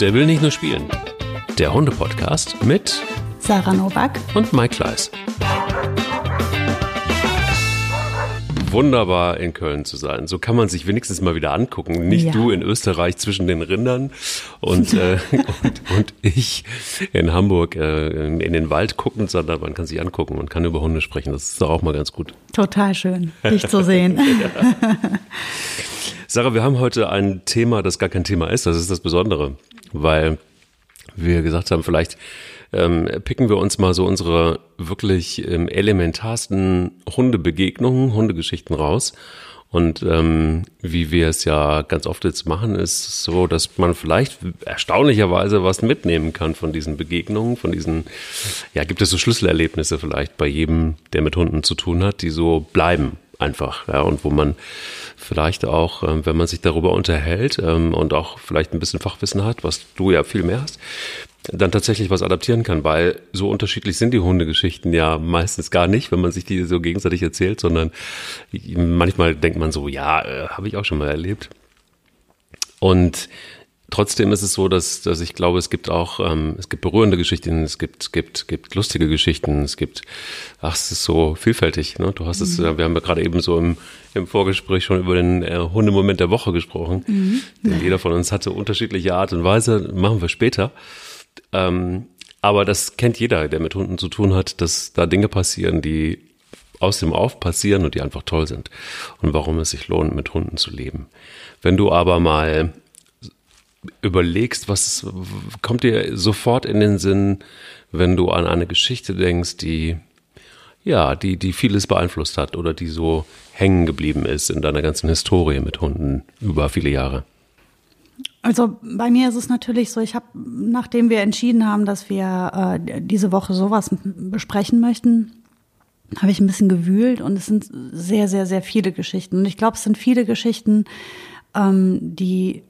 Der will nicht nur spielen. Der Hunde-Podcast mit Sarah Novak und Mike Kleiss. Wunderbar in Köln zu sein. So kann man sich wenigstens mal wieder angucken. Nicht Ja. du in Österreich zwischen den Rindern und, äh, und, und ich in Hamburg äh, in den Wald gucken, sondern man kann sich angucken und kann über Hunde sprechen. Das ist doch auch mal ganz gut. Total schön, dich zu sehen. Sarah, wir haben heute ein Thema, das gar kein Thema ist. Das ist das Besondere, weil wir gesagt haben, vielleicht ähm, picken wir uns mal so unsere wirklich ähm, elementarsten Hundebegegnungen, Hundegeschichten raus. Und ähm, wie wir es ja ganz oft jetzt machen, ist so, dass man vielleicht erstaunlicherweise was mitnehmen kann von diesen Begegnungen, von diesen, ja, gibt es so Schlüsselerlebnisse vielleicht bei jedem, der mit Hunden zu tun hat, die so bleiben einfach, ja, und wo man vielleicht auch, ähm, wenn man sich darüber unterhält ähm, und auch vielleicht ein bisschen Fachwissen hat, was du ja viel mehr hast, dann tatsächlich was adaptieren kann, weil so unterschiedlich sind die Hundegeschichten ja meistens gar nicht, wenn man sich die so gegenseitig erzählt, sondern manchmal denkt man so, ja, äh, habe ich auch schon mal erlebt. Und trotzdem ist es so, dass, dass ich glaube, es gibt auch, ähm, es gibt berührende Geschichten, es gibt, gibt, gibt lustige Geschichten, es gibt, ach, es ist so vielfältig. Ne? Du hast es, äh, wir haben ja gerade eben so im, im Vorgespräch schon über den äh, Hundemoment der Woche gesprochen. Denn jeder von uns hatte unterschiedliche Art und Weise, machen wir später. Ähm, aber das kennt jeder, der mit Hunden zu tun hat, dass da Dinge passieren, die aus dem Auf passieren und die einfach toll sind. Und warum es sich lohnt, mit Hunden zu leben. Wenn du aber mal überlegst, was kommt dir sofort in den Sinn, wenn du an eine Geschichte denkst, die ja, die, die vieles beeinflusst hat oder die so hängen geblieben ist in deiner ganzen Historie mit Hunden über viele Jahre. Also bei mir ist es natürlich so, ich habe, nachdem wir entschieden haben, dass wir äh, diese Woche sowas besprechen möchten, habe ich ein bisschen gewühlt und es sind sehr, sehr, sehr viele Geschichten. Und ich glaube, es sind viele Geschichten, ähm, die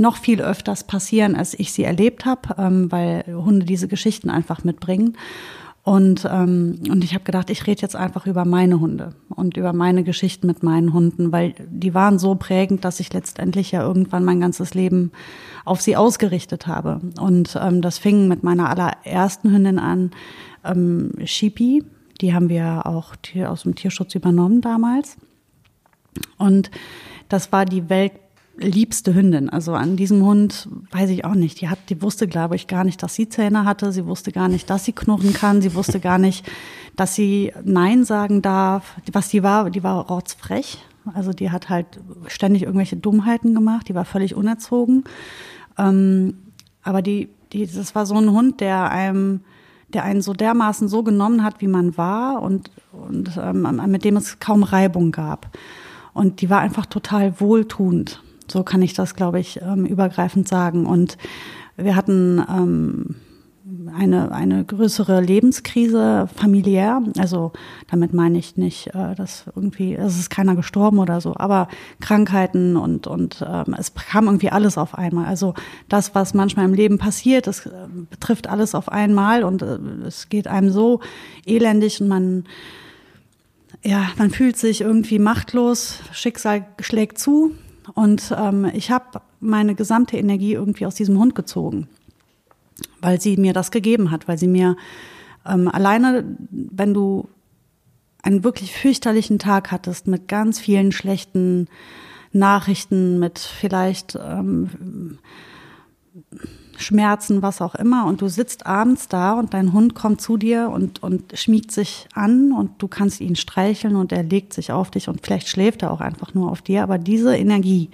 noch viel öfters passieren, als ich sie erlebt habe, ähm, weil Hunde diese Geschichten einfach mitbringen. Und, ähm, und ich habe gedacht, ich rede jetzt einfach über meine Hunde und über meine Geschichten mit meinen Hunden, weil die waren so prägend, dass ich letztendlich ja irgendwann mein ganzes Leben auf sie ausgerichtet habe. Und ähm, das fing mit meiner allerersten Hündin an, ähm, Shipi. Die haben wir auch aus dem Tierschutz übernommen damals. Und das war die weltliebste Hündin. Also an diesem Hund weiß ich auch nicht. Die hat, die wusste, glaube ich, gar nicht, dass sie Zähne hatte. Sie wusste gar nicht, dass sie knurren kann. Sie wusste gar nicht, dass sie Nein sagen darf. Was die war, die war rotzfrech. Also die hat halt ständig irgendwelche Dummheiten gemacht. Die war völlig unerzogen. Ähm, aber die, die, das war so ein Hund, der einem, der einen so dermaßen so genommen hat, wie man war und, und ähm, mit dem es kaum Reibung gab. Und die war einfach total wohltuend. So kann ich das, glaube ich, ähm, übergreifend sagen. Und wir hatten ähm, eine, eine größere Lebenskrise familiär. Also damit meine ich nicht, äh, dass irgendwie, es ist keiner gestorben oder so, aber Krankheiten und, und ähm, es kam irgendwie alles auf einmal. Also das, was manchmal im Leben passiert, das äh, betrifft alles auf einmal und äh, es geht einem so elendig und man ja, man fühlt sich irgendwie machtlos, Schicksal schlägt zu und ähm, ich habe meine gesamte Energie irgendwie aus diesem Hund gezogen, weil sie mir das gegeben hat, weil sie mir ähm, alleine, wenn du einen wirklich fürchterlichen Tag hattest mit ganz vielen schlechten Nachrichten, mit vielleicht ähm, Schmerzen, was auch immer, und du sitzt abends da und dein Hund kommt zu dir und, und schmiegt sich an und du kannst ihn streicheln und er legt sich auf dich und vielleicht schläft er auch einfach nur auf dir, aber diese Energie,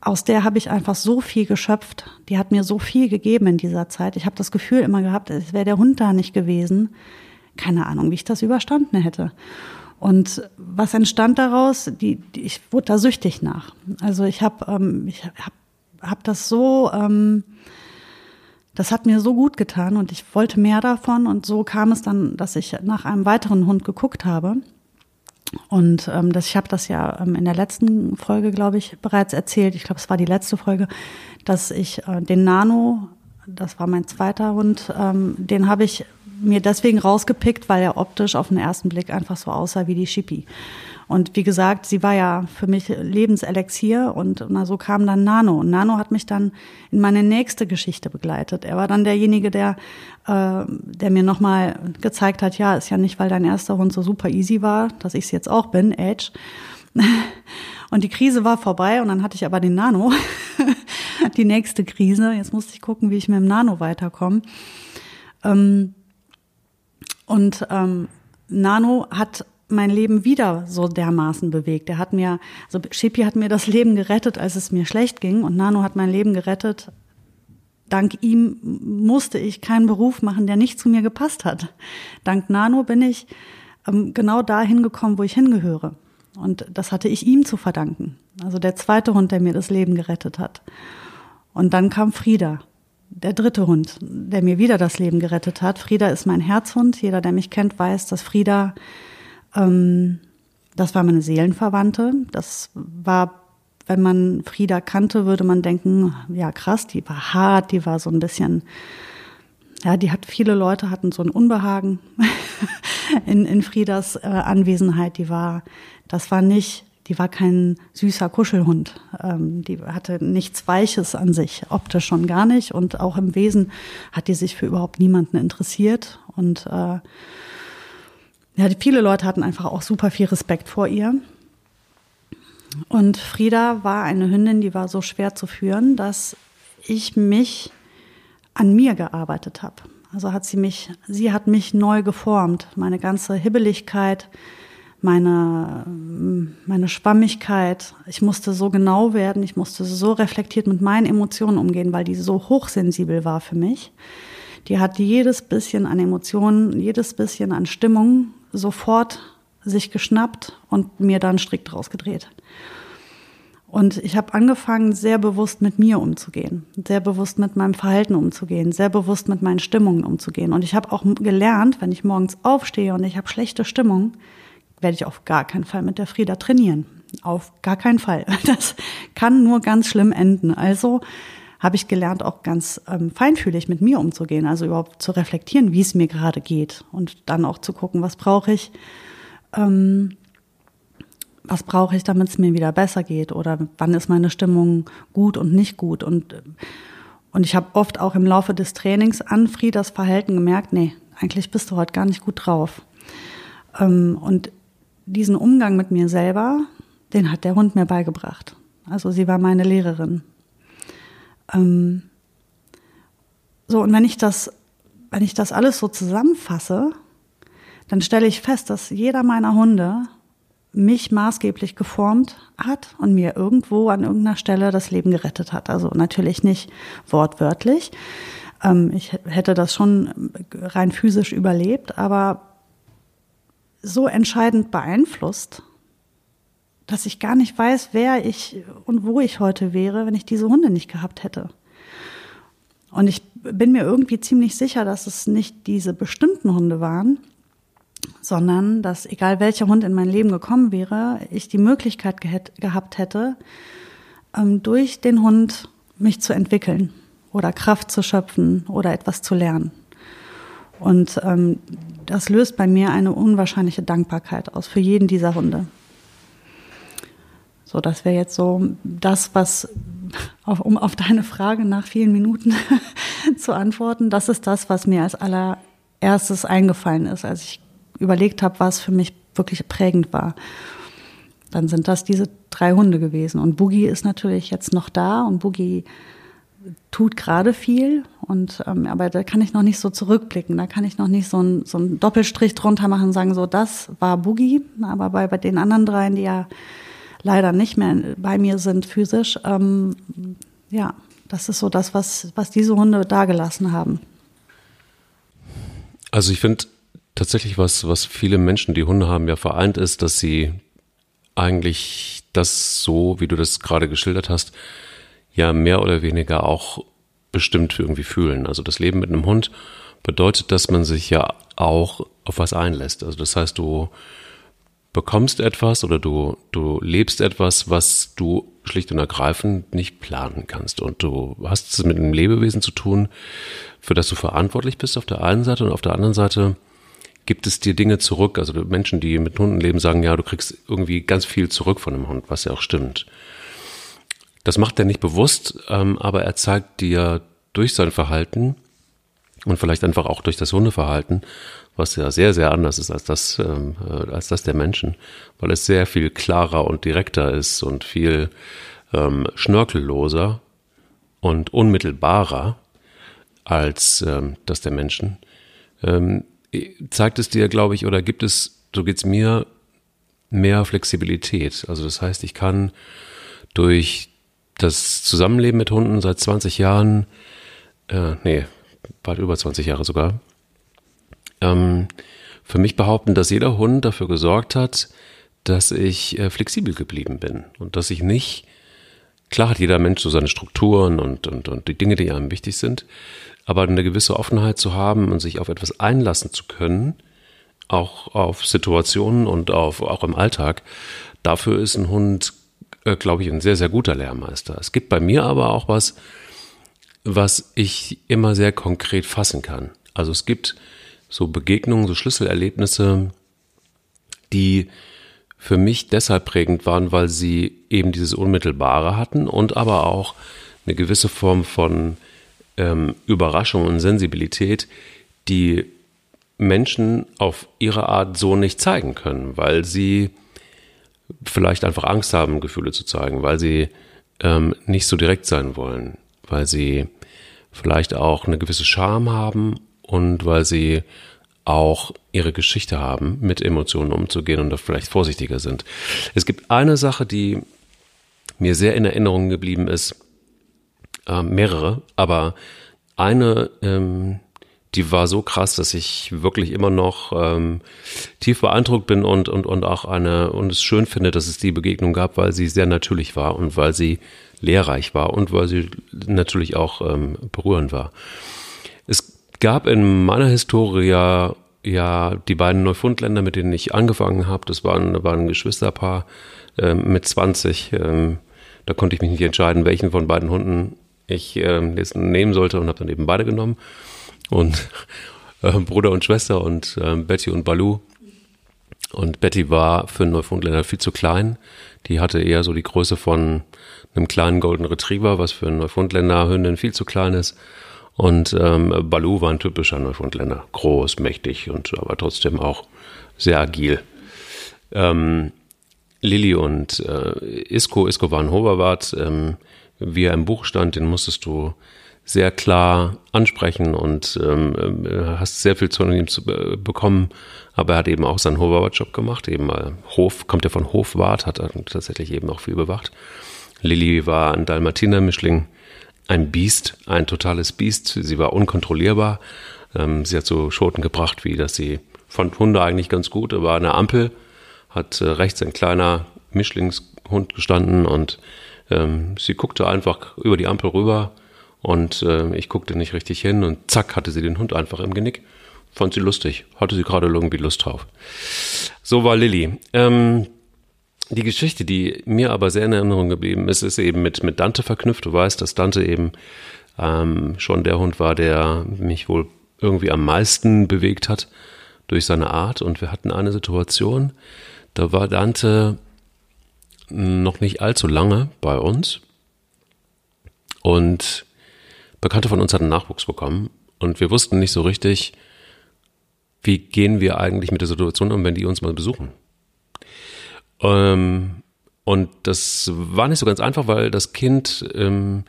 aus der habe ich einfach so viel geschöpft, die hat mir so viel gegeben in dieser Zeit. Ich habe das Gefühl immer gehabt, es wäre der Hund da nicht gewesen. Keine Ahnung, wie ich das überstanden hätte. Und was entstand daraus? Die, die, ich wurde da süchtig nach. Also ich habe ähm, ich hab, hab das so, ähm, das hat mir so gut getan und ich wollte mehr davon. Und so kam es dann, dass ich nach einem weiteren Hund geguckt habe. Und ähm, das, ich habe das ja ähm, in der letzten Folge, glaube ich, bereits erzählt. Ich glaube, es war die letzte Folge, dass ich äh, den Nano, das war mein zweiter Hund, ähm, den habe ich mir deswegen rausgepickt, weil er optisch auf den ersten Blick einfach so aussah wie die Shippy. Und wie gesagt, sie war ja für mich Lebenselixier und na, so kam dann Nano. Und Nano hat mich dann in meine nächste Geschichte begleitet. Er war dann derjenige, der, äh, der mir nochmal gezeigt hat, ja, ist ja nicht, weil dein erster Hund so super easy war, dass ich es jetzt auch bin, Edge. Und die Krise war vorbei und dann hatte ich aber den Nano, die nächste Krise. Jetzt musste ich gucken, wie ich mit dem Nano weiterkomme. Ähm, und ähm, Nano hat mein Leben wieder so dermaßen bewegt. Er hat mir, also Shippy hat mir das Leben gerettet, als es mir schlecht ging und Nano hat mein Leben gerettet. Dank ihm musste ich keinen Beruf machen, der nicht zu mir gepasst hat. Dank Nano bin ich ähm, genau dahin gekommen, wo ich hingehöre. Und das hatte ich ihm zu verdanken. Also der zweite Hund, der mir das Leben gerettet hat. Und dann kam Frieda, der dritte Hund, der mir wieder das Leben gerettet hat. Frieda ist mein Herzhund. Jeder, der mich kennt, weiß, dass Frieda ähm, das war meine Seelenverwandte. Das war, wenn man Frieda kannte, würde man denken, ja krass, die war hart, die war so ein bisschen, ja, die hat viele Leute hatten so ein Unbehagen in, in Friedas äh, Anwesenheit. Die war, das war nicht, die war kein süßer Kuschelhund. Ähm, die hatte nichts Weiches an sich, optisch schon gar nicht. Und auch im Wesen hat die sich für überhaupt niemanden interessiert. Und äh, ja, viele Leute hatten einfach auch super viel Respekt vor ihr. Und Frieda war eine Hündin, die war so schwer zu führen, dass ich mich an mir gearbeitet habe. Also hat sie mich, sie hat mich neu geformt. Meine ganze Hibbeligkeit, meine, meine Schwammigkeit. Ich musste so genau werden, ich musste so reflektiert mit meinen Emotionen umgehen, weil die so hochsensibel war für mich. Die hat jedes bisschen an Emotionen, jedes bisschen an Stimmung sofort sich geschnappt und mir dann strikt rausgedreht. Und ich habe angefangen, sehr bewusst mit mir umzugehen, sehr bewusst mit meinem Verhalten umzugehen, sehr bewusst mit meinen Stimmungen umzugehen. Und ich habe auch gelernt, wenn ich morgens aufstehe und ich habe schlechte Stimmung, werde ich auf gar keinen Fall mit der Frieda trainieren. Auf gar keinen Fall. Das kann nur ganz schlimm enden. Also habe ich gelernt, auch ganz ähm, feinfühlig mit mir umzugehen, also überhaupt zu reflektieren, wie es mir gerade geht und dann auch zu gucken, was brauche ich, ähm, was brauche ich, damit es mir wieder besser geht oder wann ist meine Stimmung gut und nicht gut und und ich habe oft auch im Laufe des Trainings an Friedas Verhalten gemerkt, nee, eigentlich bist du heute gar nicht gut drauf. Ähm, und diesen Umgang mit mir selber, den hat der Hund mir beigebracht. Also sie war meine Lehrerin. Ähm, so, und wenn ich das, wenn ich das alles so zusammenfasse, dann stelle ich fest, dass jeder meiner Hunde mich maßgeblich geformt hat und mir irgendwo an irgendeiner Stelle das Leben gerettet hat. Also natürlich nicht wortwörtlich. Ähm, ich hätte das schon rein physisch überlebt, aber so entscheidend beeinflusst, dass ich gar nicht weiß, wer ich und wo ich heute wäre, wenn ich diese Hunde nicht gehabt hätte. Und ich bin mir irgendwie ziemlich sicher, dass es nicht diese bestimmten Hunde waren, sondern dass egal welcher Hund in mein Leben gekommen wäre, ich die Möglichkeit gehabt hätte, ähm, durch den Hund mich zu entwickeln oder Kraft zu schöpfen oder etwas zu lernen. Und ähm, das löst bei mir eine unwahrscheinliche Dankbarkeit aus für jeden dieser Hunde. So, das wäre jetzt so das, was, auf, um auf deine Frage nach vielen Minuten zu antworten, das ist das, was mir als allererstes eingefallen ist, als ich überlegt habe, was für mich wirklich prägend war. Dann sind das diese drei Hunde gewesen. Und Boogie ist natürlich jetzt noch da und Boogie tut gerade viel. Und ähm, aber da kann ich noch nicht so zurückblicken. Da kann ich noch nicht so, ein, so einen Doppelstrich drunter machen und sagen, so das war Boogie. Aber bei, bei den anderen dreien, die ja leider nicht mehr bei mir sind physisch. Ähm, ja, das ist so das, was, was diese Hunde dagelassen haben. Also ich finde tatsächlich, was, was viele Menschen, die Hunde haben, ja vereint ist, dass sie eigentlich das so, wie du das gerade geschildert hast, ja mehr oder weniger auch bestimmt irgendwie fühlen. Also das Leben mit einem Hund bedeutet, dass man sich ja auch auf was einlässt. Also das heißt, du bekommst etwas oder du, du lebst etwas, was du schlicht und ergreifend nicht planen kannst. Und du hast es mit einem Lebewesen zu tun, für das du verantwortlich bist auf der einen Seite und auf der anderen Seite gibt es dir Dinge zurück. Also Menschen, die mit Hunden leben, sagen, ja, du kriegst irgendwie ganz viel zurück von einem Hund, was ja auch stimmt. Das macht er nicht bewusst, ähm, aber er zeigt dir durch sein Verhalten und vielleicht einfach auch durch das Hundeverhalten, was ja sehr, sehr anders ist als das, ähm, äh, als das der Menschen, weil es sehr viel klarer und direkter ist und viel ähm, schnörkelloser und unmittelbarer als ähm, das der Menschen. Ähm, zeigt es dir, glaube ich, oder gibt es, so geht's mir, mehr Flexibilität. Also das heißt, ich kann durch das Zusammenleben mit Hunden seit 20 Jahren, äh, nee, bald über 20 Jahre sogar, ähm, für mich behaupten, dass jeder Hund dafür gesorgt hat, dass ich äh, flexibel geblieben bin und dass ich nicht, klar hat jeder Mensch so seine Strukturen und, und, und die Dinge, die einem wichtig sind, aber eine gewisse Offenheit zu haben und sich auf etwas einlassen zu können, auch auf Situationen und auf, auch im Alltag, dafür ist ein Hund, äh, glaube ich, ein sehr, sehr guter Lehrmeister. Es gibt bei mir aber auch was, was ich immer sehr konkret fassen kann. Also es gibt so Begegnungen, so Schlüsselerlebnisse, die für mich deshalb prägend waren, weil sie eben dieses Unmittelbare hatten und aber auch eine gewisse Form von ähm, Überraschung und Sensibilität, die Menschen auf ihre Art so nicht zeigen können, weil sie vielleicht einfach Angst haben, Gefühle zu zeigen, weil sie ähm, nicht so direkt sein wollen, weil sie vielleicht auch eine gewisse Scham haben und weil sie auch ihre Geschichte haben, mit Emotionen umzugehen und da vielleicht vorsichtiger sind. Es gibt eine Sache, die mir sehr in Erinnerung geblieben ist, äh, mehrere, aber eine, ähm, die war so krass, dass ich wirklich immer noch ähm, tief beeindruckt bin und, und, und auch eine, und es schön finde, dass es die Begegnung gab, weil sie sehr natürlich war und weil sie lehrreich war und weil sie natürlich auch ähm, berührend war. Es gab in meiner Historie ja, die beiden Neufundländer, mit denen ich angefangen habe. Das waren, waren ein Geschwisterpaar äh, mit 20. Ähm, da konnte ich mich nicht entscheiden, welchen von beiden Hunden ich äh, nehmen sollte und habe dann eben beide genommen. Und äh, Bruder und Schwester und äh, Betty und Balu. Und Betty war für Neufundländer viel zu klein. Die hatte eher so die Größe von einem kleinen Golden Retriever, was für einen Neufundländer Hündin viel zu klein ist. Und ähm, Balu war ein typischer Neufundländer. Groß, mächtig und aber trotzdem auch sehr agil. Ähm, Lilly und äh, Isko, Isko war ein Hoverwart, ähm, wie er im Buch stand, den musstest du sehr klar ansprechen und ähm, äh, hast sehr viel zu ihm zu äh, bekommen. Aber er hat eben auch seinen Hoverwart-Job gemacht, eben äh, Hof, kommt ja von Hofwart, hat tatsächlich eben auch viel bewacht. Lilly war ein Dalmatiner-Mischling, ein Biest, ein totales Biest. Sie war unkontrollierbar. Ähm, sie hat so Schoten gebracht, wie dass sie fand Hunde eigentlich ganz gut, aber der Ampel hat äh, rechts ein kleiner Mischlingshund gestanden und ähm, sie guckte einfach über die Ampel rüber und äh, ich guckte nicht richtig hin und zack hatte sie den Hund einfach im Genick. Fand sie lustig, hatte sie gerade irgendwie Lust drauf. So war Lilly. Ähm, die Geschichte, die mir aber sehr in Erinnerung geblieben ist, ist eben mit, mit Dante verknüpft. Du weißt, dass Dante eben ähm, schon der Hund war, der mich wohl irgendwie am meisten bewegt hat durch seine Art. Und wir hatten eine Situation, da war Dante noch nicht allzu lange bei uns. Und Bekannte von uns hatten Nachwuchs bekommen. Und wir wussten nicht so richtig, wie gehen wir eigentlich mit der Situation um, wenn die uns mal besuchen. Ähm, und das war nicht so ganz einfach, weil das Kind ähm,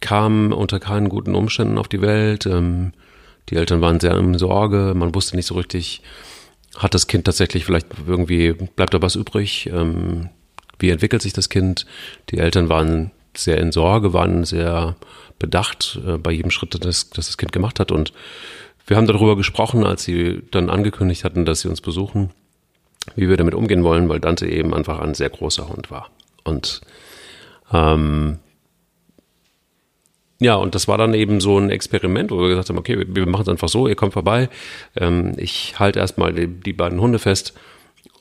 kam unter keinen guten Umständen auf die Welt. Ähm, die Eltern waren sehr in Sorge. Man wusste nicht so richtig, hat das Kind tatsächlich vielleicht irgendwie, bleibt da was übrig? Ähm, wie entwickelt sich das Kind? Die Eltern waren sehr in Sorge, waren sehr bedacht äh, bei jedem Schritt, das, das das Kind gemacht hat. Und wir haben darüber gesprochen, als sie dann angekündigt hatten, dass sie uns besuchen wie wir damit umgehen wollen, weil Dante eben einfach ein sehr großer Hund war. Und ähm, ja, und das war dann eben so ein Experiment, wo wir gesagt haben, okay, wir, wir machen es einfach so, ihr kommt vorbei, ähm, ich halte erstmal die, die beiden Hunde fest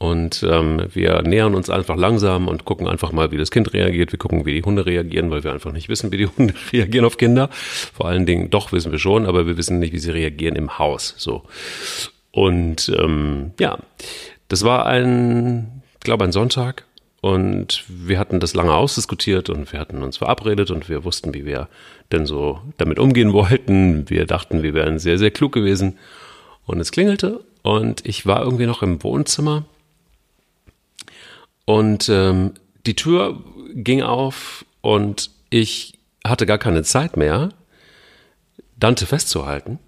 und ähm, wir nähern uns einfach langsam und gucken einfach mal, wie das Kind reagiert. Wir gucken, wie die Hunde reagieren, weil wir einfach nicht wissen, wie die Hunde reagieren auf Kinder. Vor allen Dingen, doch wissen wir schon, aber wir wissen nicht, wie sie reagieren im Haus. So. Und ähm, ja, das war ein, ich glaube, ein Sonntag. Und wir hatten das lange ausdiskutiert und wir hatten uns verabredet und wir wussten, wie wir denn so damit umgehen wollten. Wir dachten, wir wären sehr, sehr klug gewesen. Und es klingelte und ich war irgendwie noch im Wohnzimmer. Und ähm, die Tür ging auf und ich hatte gar keine Zeit mehr, Dante festzuhalten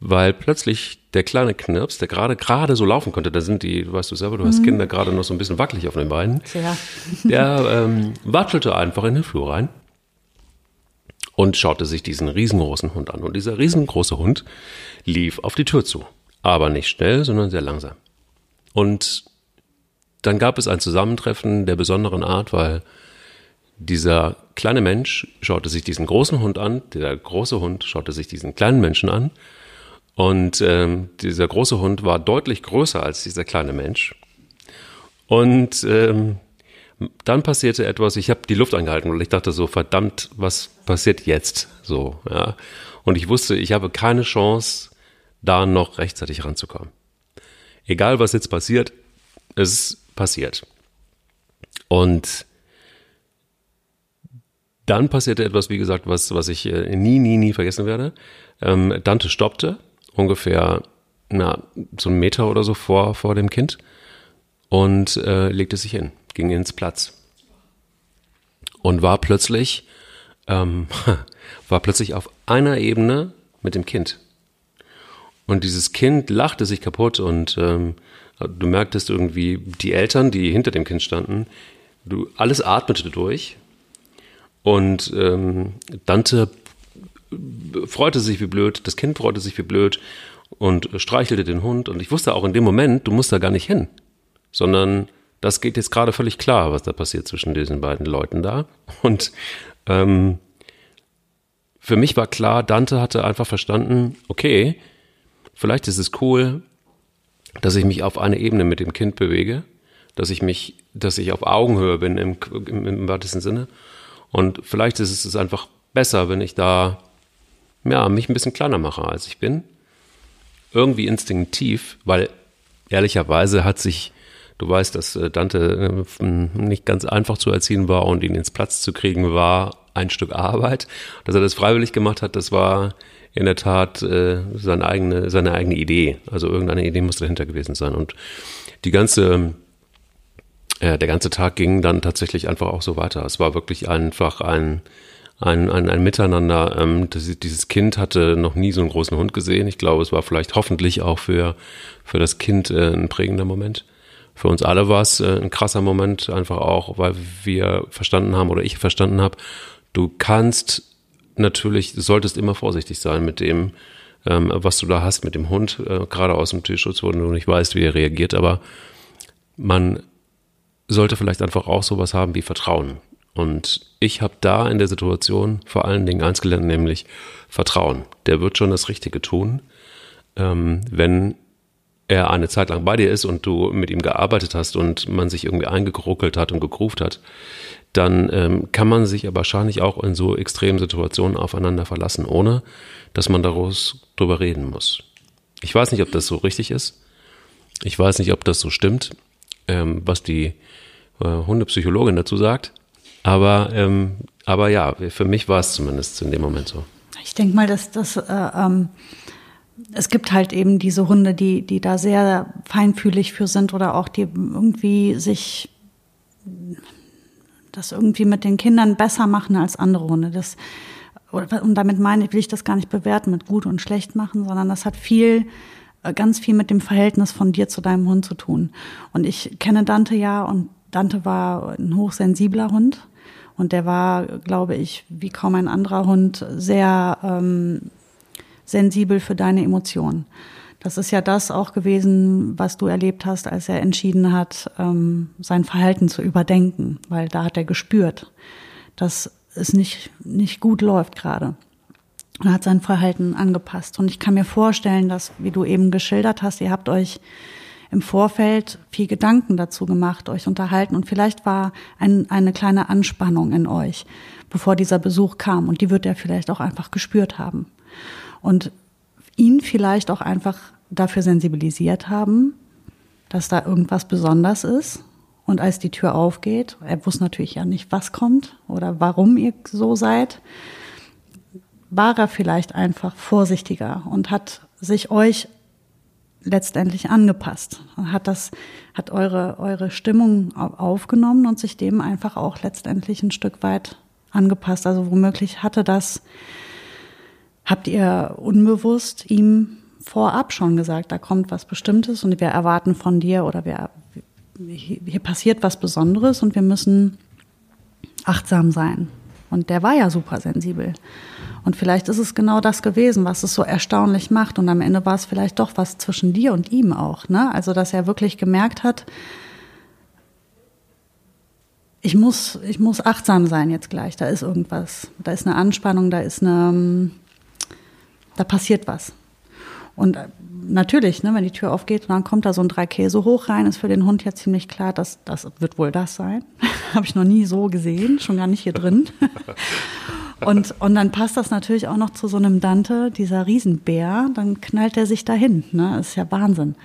weil plötzlich der kleine Knirps, der gerade gerade so laufen konnte, da sind die, weißt du selber, du hast mhm. Kinder gerade noch so ein bisschen wackelig auf den Beinen, ja. der ähm, watschelte einfach in den Flur rein und schaute sich diesen riesengroßen Hund an. Und dieser riesengroße Hund lief auf die Tür zu, aber nicht schnell, sondern sehr langsam. Und dann gab es ein Zusammentreffen der besonderen Art, weil dieser kleine Mensch schaute sich diesen großen Hund an, der große Hund schaute sich diesen kleinen Menschen an und ähm, dieser große Hund war deutlich größer als dieser kleine Mensch. Und ähm, dann passierte etwas, ich habe die Luft angehalten und ich dachte so, verdammt, was passiert jetzt? So, ja. Und ich wusste, ich habe keine Chance, da noch rechtzeitig ranzukommen. Egal, was jetzt passiert, es passiert. Und dann passierte etwas, wie gesagt, was, was ich äh, nie, nie, nie vergessen werde. Ähm, Dante stoppte ungefähr na, so einen Meter oder so vor, vor dem Kind und äh, legte sich hin, ging ins Platz und war plötzlich ähm, war plötzlich auf einer Ebene mit dem Kind. Und dieses Kind lachte sich kaputt und ähm, du merktest irgendwie die Eltern, die hinter dem Kind standen, du alles atmete durch und ähm, Dante freute sich wie blöd, das Kind freute sich wie blöd und streichelte den Hund. Und ich wusste auch in dem Moment, du musst da gar nicht hin, sondern das geht jetzt gerade völlig klar, was da passiert zwischen diesen beiden Leuten da. Und ähm, für mich war klar, Dante hatte einfach verstanden, okay, vielleicht ist es cool, dass ich mich auf eine Ebene mit dem Kind bewege, dass ich mich, dass ich auf Augenhöhe bin im, im, im weitesten Sinne. Und vielleicht ist es einfach besser, wenn ich da ja, mich ein bisschen kleiner mache, als ich bin. Irgendwie instinktiv, weil ehrlicherweise hat sich, du weißt, dass äh, Dante äh, nicht ganz einfach zu erziehen war und ihn ins Platz zu kriegen war ein Stück Arbeit. Dass er das freiwillig gemacht hat, das war in der Tat äh, seine, eigene, seine eigene Idee. Also irgendeine Idee muss dahinter gewesen sein. Und die ganze, der ganze Tag ging dann tatsächlich einfach auch so weiter. Es war wirklich einfach ein, ein, ein, ein Miteinander. Ähm, das, dieses Kind hatte noch nie so einen großen Hund gesehen. Ich glaube, es war vielleicht hoffentlich auch für, für das Kind äh, ein prägender Moment. Für uns alle war es äh, ein krasser Moment, einfach auch, weil wir verstanden haben oder ich verstanden habe, du kannst natürlich, du solltest immer vorsichtig sein mit dem, ähm, was du da hast mit dem Hund, äh, gerade aus dem Tierschutz, wo du nicht weißt, wie er reagiert, aber man sollte vielleicht einfach auch sowas haben wie Vertrauen. Und ich habe da in der Situation vor allen Dingen eins gelernt, nämlich Vertrauen. Der wird schon das Richtige tun, ähm, wenn er eine Zeit lang bei dir ist und du mit ihm gearbeitet hast und man sich irgendwie eingekruckelt hat und gegruft hat, dann ähm, kann man sich aber wahrscheinlich auch in so extremen Situationen aufeinander verlassen, ohne dass man daraus drüber reden muss. Ich weiß nicht, ob das so richtig ist. Ich weiß nicht, ob das so stimmt, ähm, was die äh, Hundepsychologin dazu sagt. Aber, ähm, aber ja, für mich war es zumindest in dem Moment so. Ich denke mal, dass das, äh, ähm, es gibt halt eben diese Hunde, die, die da sehr feinfühlig für sind oder auch die irgendwie sich das irgendwie mit den Kindern besser machen als andere Hunde. Das, und damit meine ich, will ich das gar nicht bewerten mit gut und schlecht machen, sondern das hat viel, äh, ganz viel mit dem Verhältnis von dir zu deinem Hund zu tun. Und ich kenne Dante ja und Dante war ein hochsensibler Hund und der war, glaube ich, wie kaum ein anderer Hund sehr ähm, sensibel für deine Emotionen. Das ist ja das auch gewesen, was du erlebt hast, als er entschieden hat, ähm, sein Verhalten zu überdenken, weil da hat er gespürt, dass es nicht, nicht gut läuft gerade. Und hat sein Verhalten angepasst. Und ich kann mir vorstellen, dass, wie du eben geschildert hast, ihr habt euch im Vorfeld viel Gedanken dazu gemacht, euch unterhalten. Und vielleicht war ein, eine kleine Anspannung in euch, bevor dieser Besuch kam. Und die wird er vielleicht auch einfach gespürt haben. Und ihn vielleicht auch einfach dafür sensibilisiert haben, dass da irgendwas besonders ist. Und als die Tür aufgeht, er wusste natürlich ja nicht, was kommt oder warum ihr so seid, war er vielleicht einfach vorsichtiger und hat sich euch letztendlich angepasst. Hat das, hat eure, eure Stimmung aufgenommen und sich dem einfach auch letztendlich ein Stück weit angepasst. Also womöglich hatte das, habt ihr unbewusst ihm vorab schon gesagt, da kommt was Bestimmtes und wir erwarten von dir oder wir, hier passiert was Besonderes und wir müssen achtsam sein. Und der war ja super sensibel. Und vielleicht ist es genau das gewesen, was es so erstaunlich macht. Und am Ende war es vielleicht doch was zwischen dir und ihm auch. Ne? Also, dass er wirklich gemerkt hat, ich muss, ich muss achtsam sein jetzt gleich. Da ist irgendwas. Da ist eine Anspannung, da ist eine, da passiert was. Und natürlich, ne, wenn die Tür aufgeht und dann kommt da so ein drei Käse hoch rein, ist für den Hund ja ziemlich klar, dass das wird wohl das sein. Habe ich noch nie so gesehen, schon gar nicht hier drin. und, und dann passt das natürlich auch noch zu so einem Dante, dieser Riesenbär, dann knallt er sich dahin. Ne? Das ist ja Wahnsinn.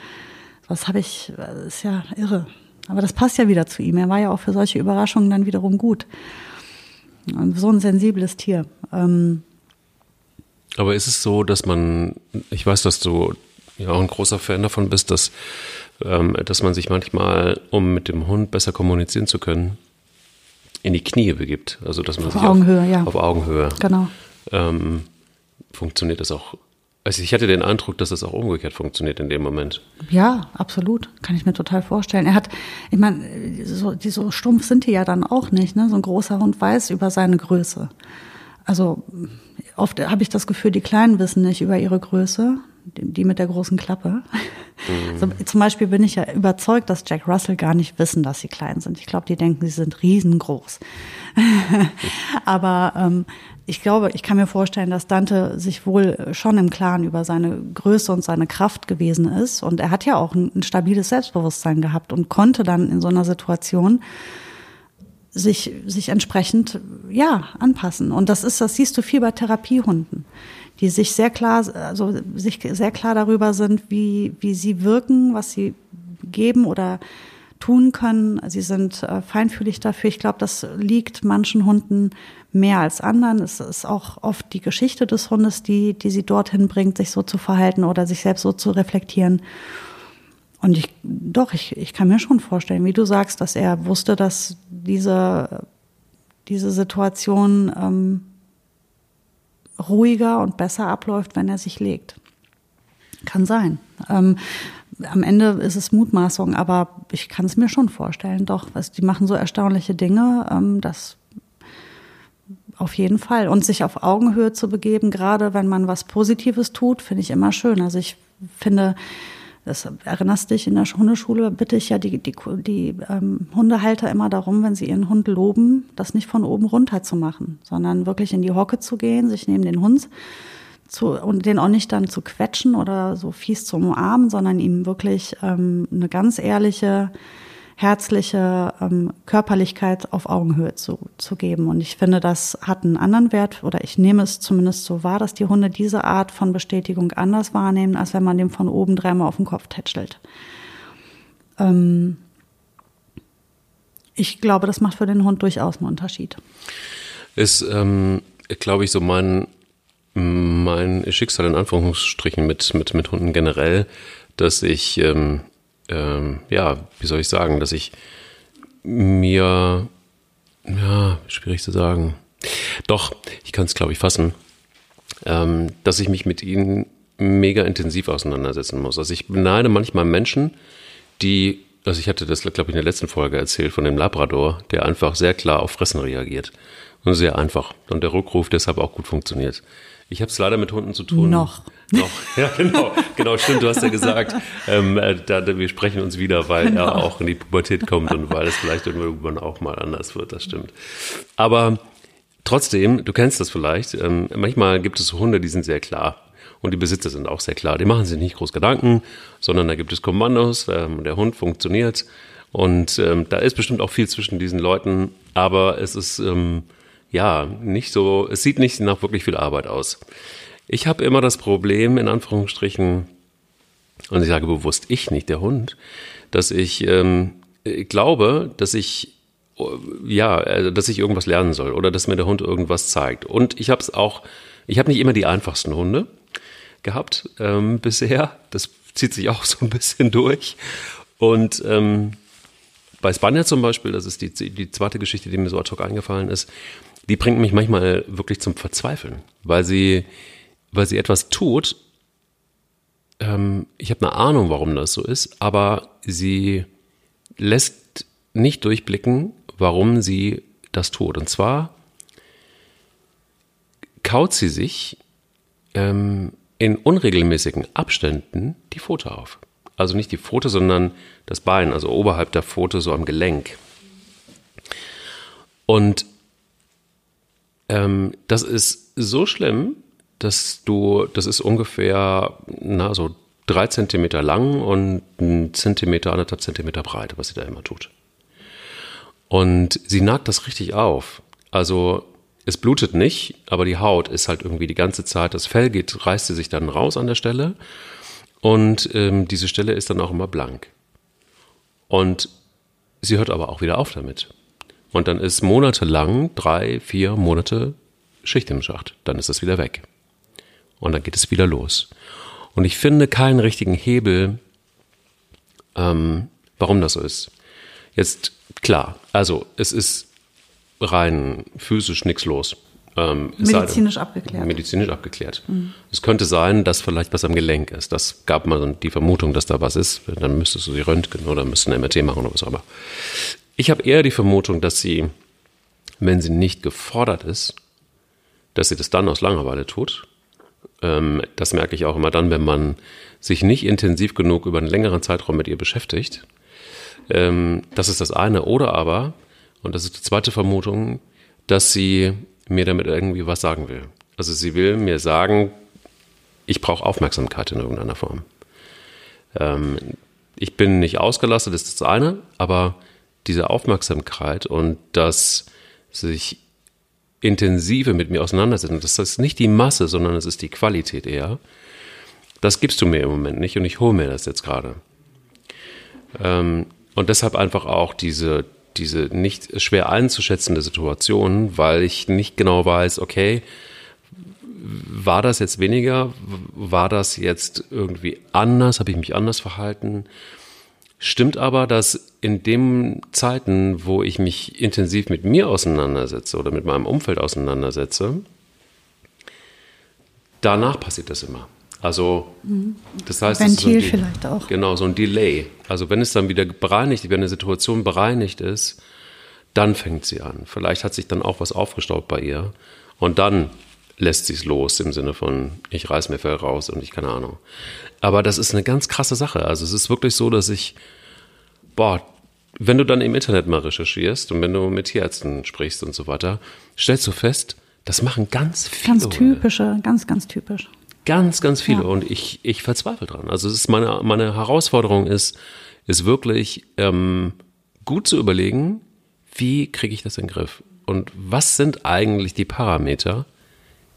Das habe ich, das ist ja irre. Aber das passt ja wieder zu ihm. Er war ja auch für solche Überraschungen dann wiederum gut. So ein sensibles Tier. Ähm, aber ist es so, dass man, ich weiß, dass du ja auch ein großer Fan davon bist, dass, ähm, dass man sich manchmal, um mit dem Hund besser kommunizieren zu können, in die Knie begibt. Also dass man auf sich Augenhöhe, auf, ja. auf Augenhöhe. Genau. Ähm, funktioniert das auch? Also ich hatte den Eindruck, dass das auch umgekehrt funktioniert in dem Moment. Ja, absolut. Kann ich mir total vorstellen. Er hat, ich meine, so, die so stumpf sind die ja dann auch nicht. Ne? So ein großer Hund weiß über seine Größe. Also oft habe ich das Gefühl, die Kleinen wissen nicht über ihre Größe, die mit der großen Klappe. Mhm. So, zum Beispiel bin ich ja überzeugt, dass Jack Russell gar nicht wissen, dass sie klein sind. Ich glaube, die denken, sie sind riesengroß. Aber ähm, ich glaube, ich kann mir vorstellen, dass Dante sich wohl schon im Klaren über seine Größe und seine Kraft gewesen ist. Und er hat ja auch ein, ein stabiles Selbstbewusstsein gehabt und konnte dann in so einer Situation sich, sich entsprechend, ja, anpassen. Und das ist, das siehst du viel bei Therapiehunden, die sich sehr klar, also sich sehr klar darüber sind, wie, wie sie wirken, was sie geben oder tun können. Sie sind äh, feinfühlig dafür. Ich glaube, das liegt manchen Hunden mehr als anderen. Es ist auch oft die Geschichte des Hundes, die, die sie dorthin bringt, sich so zu verhalten oder sich selbst so zu reflektieren. Und ich, doch, ich, ich kann mir schon vorstellen, wie du sagst, dass er wusste, dass diese, diese Situation ähm, ruhiger und besser abläuft, wenn er sich legt. Kann sein. Ähm, am Ende ist es Mutmaßung, aber ich kann es mir schon vorstellen. Doch, was, die machen so erstaunliche Dinge, ähm, dass auf jeden Fall. Und sich auf Augenhöhe zu begeben, gerade wenn man was Positives tut, finde ich immer schön. Also ich finde, das erinnerst dich, in der Hundeschule bitte ich ja die, die, die ähm, Hundehalter immer darum, wenn sie ihren Hund loben, das nicht von oben runter zu machen, sondern wirklich in die Hocke zu gehen, sich neben den Hund zu, und den auch nicht dann zu quetschen oder so fies zu umarmen, sondern ihm wirklich ähm, eine ganz ehrliche, herzliche ähm, Körperlichkeit auf Augenhöhe zu, zu geben. Und ich finde, das hat einen anderen Wert, oder ich nehme es zumindest so wahr, dass die Hunde diese Art von Bestätigung anders wahrnehmen, als wenn man dem von oben dreimal auf den Kopf tätschelt. Ähm ich glaube, das macht für den Hund durchaus einen Unterschied. Ist, ähm, glaube ich, so mein, mein Schicksal in Anführungsstrichen mit, mit, mit Hunden generell, dass ich ähm, ähm, ja, wie soll ich sagen, dass ich mir, ja, schwierig zu sagen. Doch, ich kann es, glaube ich, fassen, ähm, dass ich mich mit ihnen mega intensiv auseinandersetzen muss. Also ich beneide manchmal Menschen, die, also ich hatte das, glaube ich, in der letzten Folge erzählt von dem Labrador, der einfach sehr klar auf Fressen reagiert. Und sehr einfach. Und der Rückruf deshalb auch gut funktioniert. Ich habe es leider mit Hunden zu tun. Noch. Noch, ja, genau. Genau, stimmt, du hast ja gesagt, ähm, äh, da, wir sprechen uns wieder, weil genau. er auch in die Pubertät kommt und weil es vielleicht irgendwann auch mal anders wird, das stimmt. Aber trotzdem, du kennst das vielleicht, ähm, manchmal gibt es Hunde, die sind sehr klar. Und die Besitzer sind auch sehr klar. Die machen sich nicht groß Gedanken, sondern da gibt es Kommandos, ähm, der Hund funktioniert. Und ähm, da ist bestimmt auch viel zwischen diesen Leuten, aber es ist ähm, ja, nicht so, es sieht nicht nach wirklich viel Arbeit aus. Ich habe immer das Problem, in Anführungsstrichen, und ich sage bewusst ich, nicht der Hund, dass ich ähm, glaube, dass ich ja, also, dass ich irgendwas lernen soll oder dass mir der Hund irgendwas zeigt. Und ich habe es auch, ich habe nicht immer die einfachsten Hunde gehabt ähm, bisher. Das zieht sich auch so ein bisschen durch. Und ähm, bei Spanja zum Beispiel, das ist die, die zweite Geschichte, die mir so ad hoc eingefallen ist, die bringt mich manchmal wirklich zum Verzweifeln, weil sie, weil sie etwas tut. Ähm, ich habe eine Ahnung, warum das so ist, aber sie lässt nicht durchblicken, warum sie das tut. Und zwar kaut sie sich ähm, in unregelmäßigen Abständen die Pfote auf. Also nicht die Pfote, sondern das Bein, also oberhalb der Pfote, so am Gelenk. Und ähm, das ist so schlimm, dass du, das ist ungefähr, na, so drei Zentimeter lang und ein Zentimeter, anderthalb Zentimeter breit, was sie da immer tut. Und sie nagt das richtig auf. Also es blutet nicht, aber die Haut ist halt irgendwie die ganze Zeit, das Fell geht, reißt sie sich dann raus an der Stelle und ähm, diese Stelle ist dann auch immer blank. Und sie hört aber auch wieder auf damit. Und dann ist monatelang, drei, vier Monate Schicht im Schacht. Dann ist es wieder weg. Und dann geht es wieder los. Und ich finde keinen richtigen Hebel, ähm, warum das so ist. Jetzt Klar, also es ist rein physisch nichts los. Ähm, medizinisch abgeklärt. Medizinisch abgeklärt. Mhm. Es könnte sein, dass vielleicht was am Gelenk ist. Das gab mal die Vermutung, dass da was ist. Dann müsstest du sie röntgen oder müssten MRT machen oder was auch immer. Ich habe eher die Vermutung, dass sie, wenn sie nicht gefordert ist, dass sie das dann aus Langeweile tut. Ähm, das merke ich auch immer dann, wenn man sich nicht intensiv genug über einen längeren Zeitraum mit ihr beschäftigt ähm, das ist das eine. Oder aber, und das ist die zweite Vermutung, dass sie mir damit irgendwie was sagen will. Also sie will mir sagen, ich brauche Aufmerksamkeit in irgendeiner Form. Ähm, ich bin nicht ausgelastet, das ist das eine, aber diese Aufmerksamkeit und das sich intensive mit mir auseinandersetzen, das ist nicht die Masse, sondern es ist die Qualität eher. Das gibst du mir im Moment nicht und ich hole mir das jetzt gerade. Ähm, und deshalb einfach auch diese, diese nicht schwer einzuschätzende Situation, weil ich nicht genau weiß, okay, war das jetzt weniger? War das jetzt irgendwie anders? Habe ich mich anders verhalten? Stimmt aber, dass in den Zeiten, wo ich mich intensiv mit mir auseinandersetze oder mit meinem Umfeld auseinandersetze, danach passiert das immer. Also das heißt, Ventil so vielleicht auch. Genau, so ein Delay. Also wenn es dann wieder bereinigt, wenn eine Situation bereinigt ist, dann fängt sie an. Vielleicht hat sich dann auch was aufgestaut bei ihr und dann lässt sie es los im Sinne von, ich reiß mir Fell raus und ich keine Ahnung. Aber das ist eine ganz krasse Sache. Also es ist wirklich so, dass ich, boah, wenn du dann im Internet mal recherchierst und wenn du mit Tierärzten sprichst und so weiter, stellst du fest, das machen ganz viele. Ganz typische, ganz, ganz typisch. Ganz, ganz viele. Ja. Und ich, ich verzweifle dran. Also es ist meine, meine Herausforderung ist, ist wirklich ähm, gut zu überlegen, wie kriege ich das in den Griff? Und was sind eigentlich die Parameter,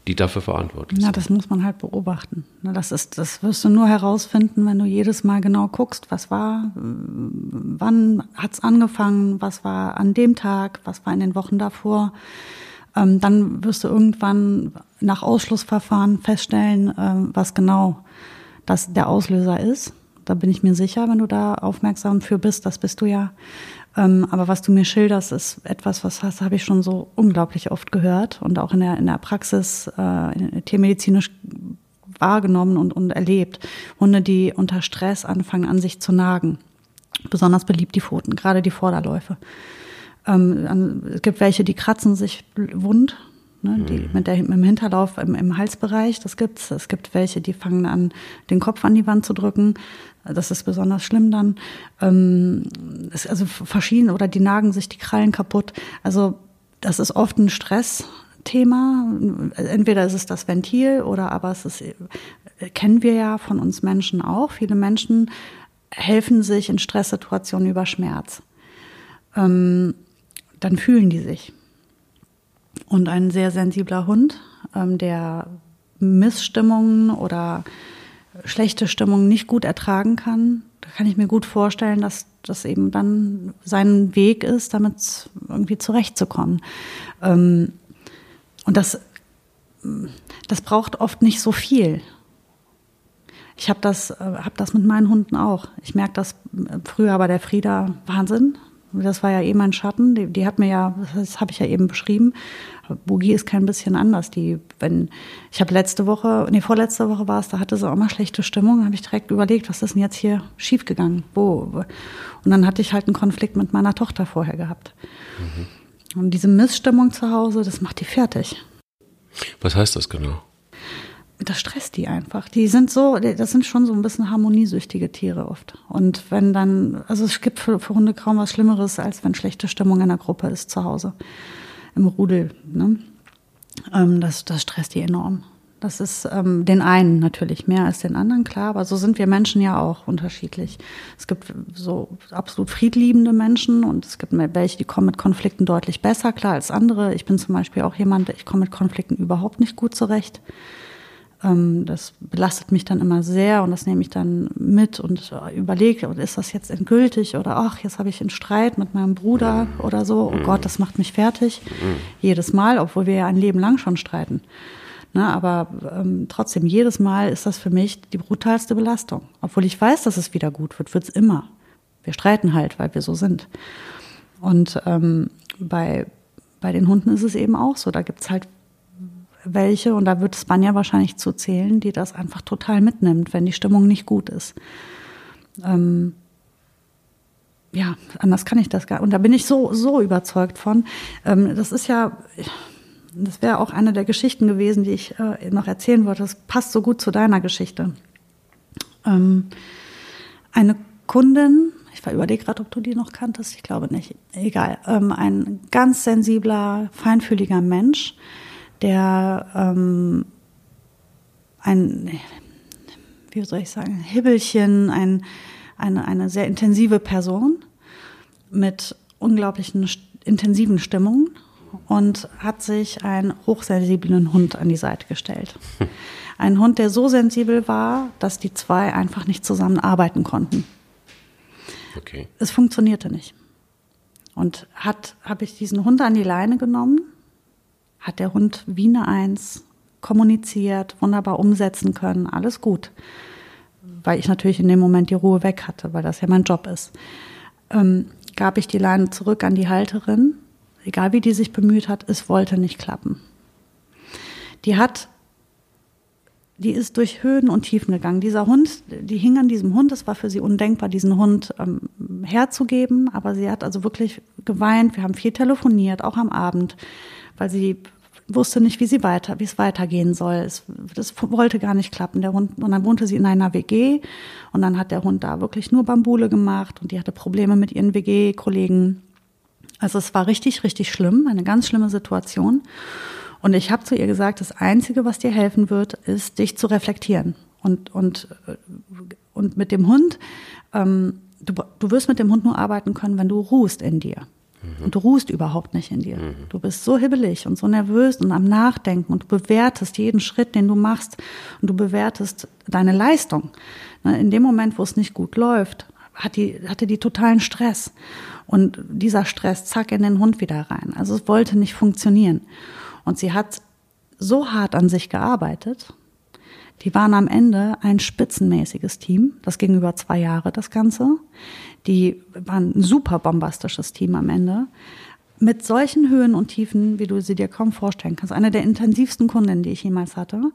die dafür verantwortlich sind? Na, das muss man halt beobachten. Das, ist, das wirst du nur herausfinden, wenn du jedes Mal genau guckst, was war, wann hat's angefangen, was war an dem Tag, was war in den Wochen davor ähm, dann wirst du irgendwann nach Ausschlussverfahren feststellen, ähm, was genau das der Auslöser ist. Da bin ich mir sicher, wenn du da aufmerksam für bist, das bist du ja. Ähm, aber was du mir schilderst, ist etwas, was habe ich schon so unglaublich oft gehört und auch in der, in der Praxis äh, tiermedizinisch wahrgenommen und, und erlebt. Hunde, die unter Stress anfangen, an sich zu nagen. Besonders beliebt die Pfoten, gerade die Vorderläufe. Ähm, es gibt welche, die kratzen sich wund, ne, die mhm. mit, der, mit dem Hinterlauf im, im Halsbereich. Das gibt's. Es gibt welche, die fangen an, den Kopf an die Wand zu drücken. Das ist besonders schlimm dann. Ähm, also verschieden oder die nagen sich die Krallen kaputt. Also das ist oft ein Stressthema. Entweder ist es das Ventil oder aber es ist, kennen wir ja von uns Menschen auch. Viele Menschen helfen sich in Stresssituationen über Schmerz. Ähm, dann fühlen die sich. Und ein sehr sensibler Hund, ähm, der Missstimmungen oder schlechte Stimmung nicht gut ertragen kann, da kann ich mir gut vorstellen, dass das eben dann sein Weg ist, damit irgendwie zurechtzukommen. Ähm, und das, das braucht oft nicht so viel. Ich habe das, äh, hab das mit meinen Hunden auch. Ich merke das früher bei der Frieda Wahnsinn. Das war ja eh mein Schatten. Die, die hat mir ja, das habe ich ja eben beschrieben. Boogie ist kein bisschen anders. Die, wenn, ich habe letzte Woche, nee, vorletzte Woche war es, da hatte sie auch mal schlechte Stimmung. Da habe ich direkt überlegt, was ist denn jetzt hier schiefgegangen? Wo? Und dann hatte ich halt einen Konflikt mit meiner Tochter vorher gehabt. Mhm. Und diese Missstimmung zu Hause, das macht die fertig. Was heißt das genau? Das stresst die einfach. Die sind so, das sind schon so ein bisschen harmoniesüchtige Tiere oft. Und wenn dann, also es gibt für, für Hunde kaum was Schlimmeres, als wenn schlechte Stimmung in der Gruppe ist zu Hause, im Rudel. Ne? Ähm, das, das stresst die enorm. Das ist ähm, den einen natürlich mehr als den anderen, klar, aber so sind wir Menschen ja auch unterschiedlich. Es gibt so absolut friedliebende Menschen und es gibt welche, die kommen mit Konflikten deutlich besser klar als andere. Ich bin zum Beispiel auch jemand, ich komme mit Konflikten überhaupt nicht gut zurecht. Ähm, das belastet mich dann immer sehr und das nehme ich dann mit und überlege, ist das jetzt endgültig oder ach, jetzt habe ich einen Streit mit meinem Bruder oder so. Oh Gott, das macht mich fertig. Jedes Mal, obwohl wir ja ein Leben lang schon streiten. Ne, aber ähm, trotzdem, jedes Mal ist das für mich die brutalste Belastung. Obwohl ich weiß, dass es wieder gut wird, wird es immer. Wir streiten halt, weil wir so sind. Und ähm, bei, bei den Hunden ist es eben auch so. Da gibt es halt welche, und da wird Spanja wahrscheinlich zu zählen, die das einfach total mitnimmt, wenn die Stimmung nicht gut ist. Ähm, ja, anders kann ich das gar. Und da bin ich so, so überzeugt von. Ähm, das ist ja, das wäre auch eine der Geschichten gewesen, die ich äh, noch erzählen wollte. Das passt so gut zu deiner Geschichte. Ähm, eine Kundin, ich überlege gerade, ob du die noch kanntest, ich glaube nicht. Egal. Ähm, ein ganz sensibler, feinfühliger Mensch, der ähm, ein, wie soll ich sagen, Hibbelchen, ein, eine, eine sehr intensive Person mit unglaublichen intensiven Stimmungen und hat sich einen hochsensiblen Hund an die Seite gestellt. Ein Hund, der so sensibel war, dass die zwei einfach nicht zusammenarbeiten konnten. Okay. Es funktionierte nicht. Und hat, habe ich diesen Hund an die Leine genommen hat der Hund wie eine Eins kommuniziert, wunderbar umsetzen können, alles gut. Weil ich natürlich in dem Moment die Ruhe weg hatte, weil das ja mein Job ist. Ähm, gab ich die Leine zurück an die Halterin, egal wie die sich bemüht hat, es wollte nicht klappen. Die hat, die ist durch Höhen und Tiefen gegangen. Dieser Hund, die hing an diesem Hund, es war für sie undenkbar, diesen Hund ähm, herzugeben, aber sie hat also wirklich geweint. Wir haben viel telefoniert, auch am Abend, weil sie wusste nicht, wie sie weiter, wie es weitergehen soll. Es, das wollte gar nicht klappen. Der Hund, und dann wohnte sie in einer WG und dann hat der Hund da wirklich nur Bambule gemacht und die hatte Probleme mit ihren WG-Kollegen. Also es war richtig, richtig schlimm, eine ganz schlimme Situation. Und ich habe zu ihr gesagt, das Einzige, was dir helfen wird, ist, dich zu reflektieren. Und, und, und mit dem Hund, ähm, du, du wirst mit dem Hund nur arbeiten können, wenn du ruhst in dir. Mhm. Und du ruhst überhaupt nicht in dir. Mhm. Du bist so hibbelig und so nervös und am Nachdenken und du bewertest jeden Schritt, den du machst und du bewertest deine Leistung. Ne, in dem Moment, wo es nicht gut läuft, hat die, hatte die totalen Stress. Und dieser Stress, zack, in den Hund wieder rein. Also es wollte nicht funktionieren. Und sie hat so hart an sich gearbeitet. Die waren am Ende ein spitzenmäßiges Team. Das ging über zwei Jahre, das Ganze. Die waren ein super bombastisches Team am Ende. Mit solchen Höhen und Tiefen, wie du sie dir kaum vorstellen kannst. Eine der intensivsten Kundinnen, die ich jemals hatte.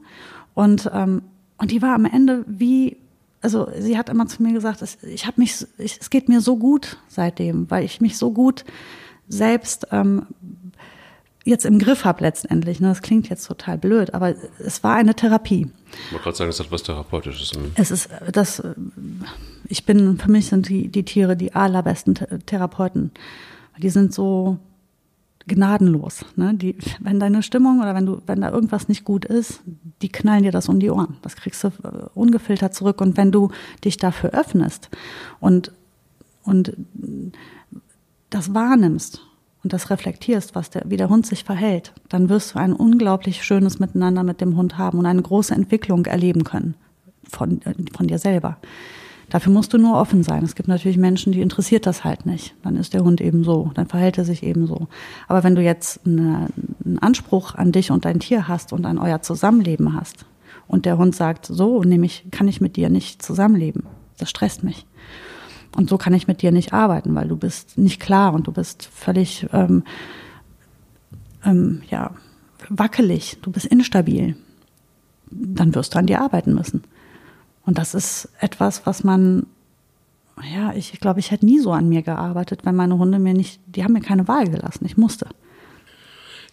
Und, ähm, und die war am Ende wie, also sie hat immer zu mir gesagt, es, ich habe mich, ich, es geht mir so gut seitdem, weil ich mich so gut selbst ähm, jetzt im Griff habe letztendlich. Ne? Das klingt jetzt total blöd, aber es war eine Therapie. Ich wollte gerade sagen, es hat was Therapeutisches. Ne? Es ist das, ich bin, für mich sind die, die Tiere die allerbesten Therapeuten. Die sind so gnadenlos. Ne? Die, wenn deine Stimmung oder wenn du, wenn da irgendwas nicht gut ist, die knallen dir das um die Ohren. Das kriegst du äh, ungefiltert zurück. Und wenn du dich dafür öffnest und, und das wahrnimmst und das reflektierst, was der, wie der Hund sich verhält, dann wirst du ein unglaublich schönes Miteinander mit dem Hund haben und eine große Entwicklung erleben können. von, von dir selber. Dafür musst du nur offen sein. Es gibt natürlich Menschen, die interessiert das halt nicht. Dann ist der Hund eben so, dann verhält er sich eben so. Aber wenn du jetzt eine, einen Anspruch an dich und dein Tier hast und an euer Zusammenleben hast und der Hund sagt, so nämlich kann ich mit dir nicht zusammenleben, das stresst mich. Und so kann ich mit dir nicht arbeiten, weil du bist nicht klar und du bist völlig ähm, ähm, ja, wackelig, du bist instabil. Dann wirst du an dir arbeiten müssen. Und das ist etwas, was man, ja, ich glaube, ich hätte nie so an mir gearbeitet, wenn meine Hunde mir nicht, die haben mir keine Wahl gelassen. Ich musste.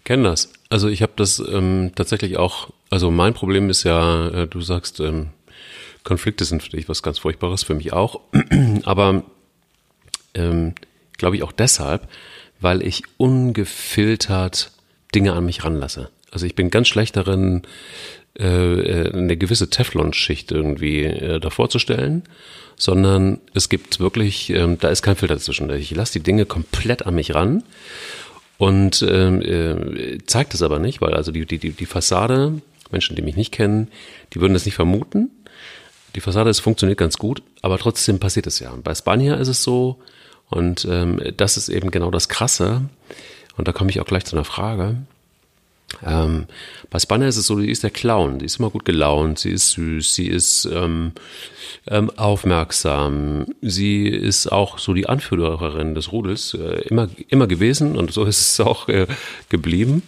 Kenn das. Also ich habe das ähm, tatsächlich auch, also mein Problem ist ja, äh, du sagst, ähm, Konflikte sind für dich was ganz Furchtbares, für mich auch. Aber ähm, glaube ich auch deshalb, weil ich ungefiltert Dinge an mich ranlasse. Also ich bin ganz schlecht darin, äh, äh, eine gewisse Teflonschicht irgendwie äh, davor zu stellen, sondern es gibt wirklich, ähm, da ist kein Filter dazwischen. Ich lasse die Dinge komplett an mich ran und ähm, äh, zeigt es aber nicht, weil also die, die, die Fassade, Menschen, die mich nicht kennen, die würden das nicht vermuten. Die Fassade, es funktioniert ganz gut, aber trotzdem passiert es ja. Und bei Spanier ist es so, und ähm, das ist eben genau das Krasse. Und da komme ich auch gleich zu einer Frage. Ähm, bei Spanner ist es so, die ist der Clown, die ist immer gut gelaunt, sie ist süß, sie ist ähm, ähm, aufmerksam, sie ist auch so die Anführerin des Rudels, äh, immer, immer gewesen und so ist es auch äh, geblieben.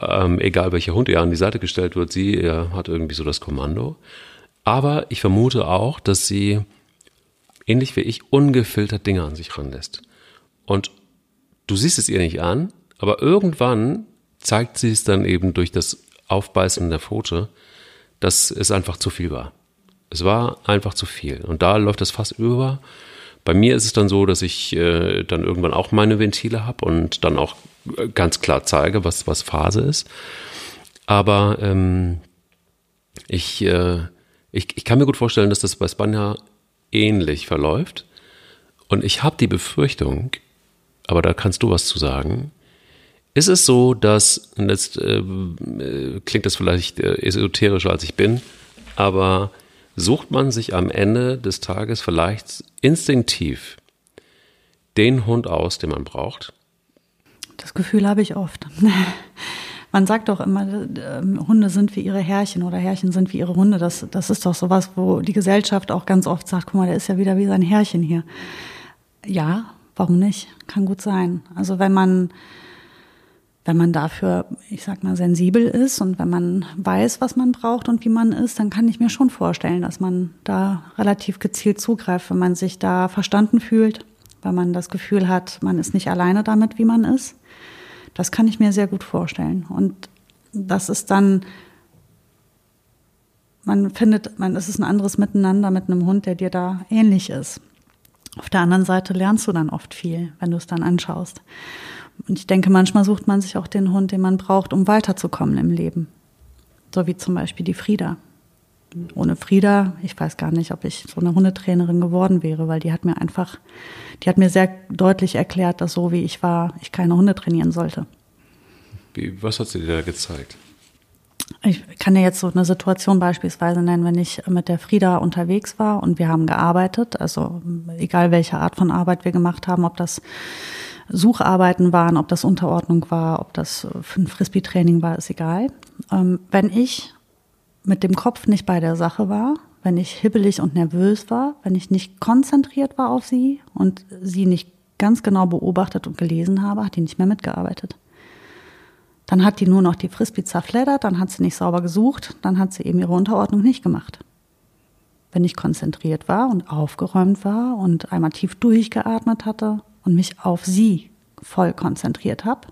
Ähm, egal welcher Hund ihr an die Seite gestellt wird, sie äh, hat irgendwie so das Kommando. Aber ich vermute auch, dass sie, ähnlich wie ich, ungefiltert Dinge an sich ranlässt. Und du siehst es ihr nicht an, aber irgendwann zeigt sie es dann eben durch das Aufbeißen der Pfote, dass es einfach zu viel war. Es war einfach zu viel. Und da läuft das fast über. Bei mir ist es dann so, dass ich äh, dann irgendwann auch meine Ventile habe und dann auch äh, ganz klar zeige, was, was Phase ist. Aber ähm, ich, äh, ich, ich kann mir gut vorstellen, dass das bei Spanja ähnlich verläuft. Und ich habe die Befürchtung, aber da kannst du was zu sagen, ist es so, dass, und jetzt äh, klingt das vielleicht äh, esoterischer als ich bin, aber sucht man sich am Ende des Tages vielleicht instinktiv den Hund aus, den man braucht? Das Gefühl habe ich oft. Man sagt doch immer, äh, Hunde sind wie ihre Herrchen oder Herrchen sind wie ihre Hunde. Das, das ist doch sowas, wo die Gesellschaft auch ganz oft sagt, guck mal, der ist ja wieder wie sein Herrchen hier. Ja, warum nicht? Kann gut sein. Also wenn man wenn man dafür, ich sag mal, sensibel ist und wenn man weiß, was man braucht und wie man ist, dann kann ich mir schon vorstellen, dass man da relativ gezielt zugreift, wenn man sich da verstanden fühlt, weil man das Gefühl hat, man ist nicht alleine damit, wie man ist. Das kann ich mir sehr gut vorstellen. Und das ist dann, man findet, man, es ist ein anderes Miteinander mit einem Hund, der dir da ähnlich ist. Auf der anderen Seite lernst du dann oft viel, wenn du es dann anschaust. Und ich denke, manchmal sucht man sich auch den Hund, den man braucht, um weiterzukommen im Leben. So wie zum Beispiel die Frieda. Ohne Frieda, ich weiß gar nicht, ob ich so eine Hundetrainerin geworden wäre, weil die hat mir einfach, die hat mir sehr deutlich erklärt, dass so wie ich war, ich keine Hunde trainieren sollte. Wie, was hat sie dir da gezeigt? Ich kann dir jetzt so eine Situation beispielsweise nennen, wenn ich mit der Frieda unterwegs war und wir haben gearbeitet, also egal welche Art von Arbeit wir gemacht haben, ob das Sucharbeiten waren, ob das Unterordnung war, ob das ein Frisbee-Training war, ist egal. Ähm, wenn ich mit dem Kopf nicht bei der Sache war, wenn ich hibbelig und nervös war, wenn ich nicht konzentriert war auf sie und sie nicht ganz genau beobachtet und gelesen habe, hat die nicht mehr mitgearbeitet. Dann hat die nur noch die Frisbee zerfleddert, dann hat sie nicht sauber gesucht, dann hat sie eben ihre Unterordnung nicht gemacht. Wenn ich konzentriert war und aufgeräumt war und einmal tief durchgeatmet hatte, und mich auf sie voll konzentriert habe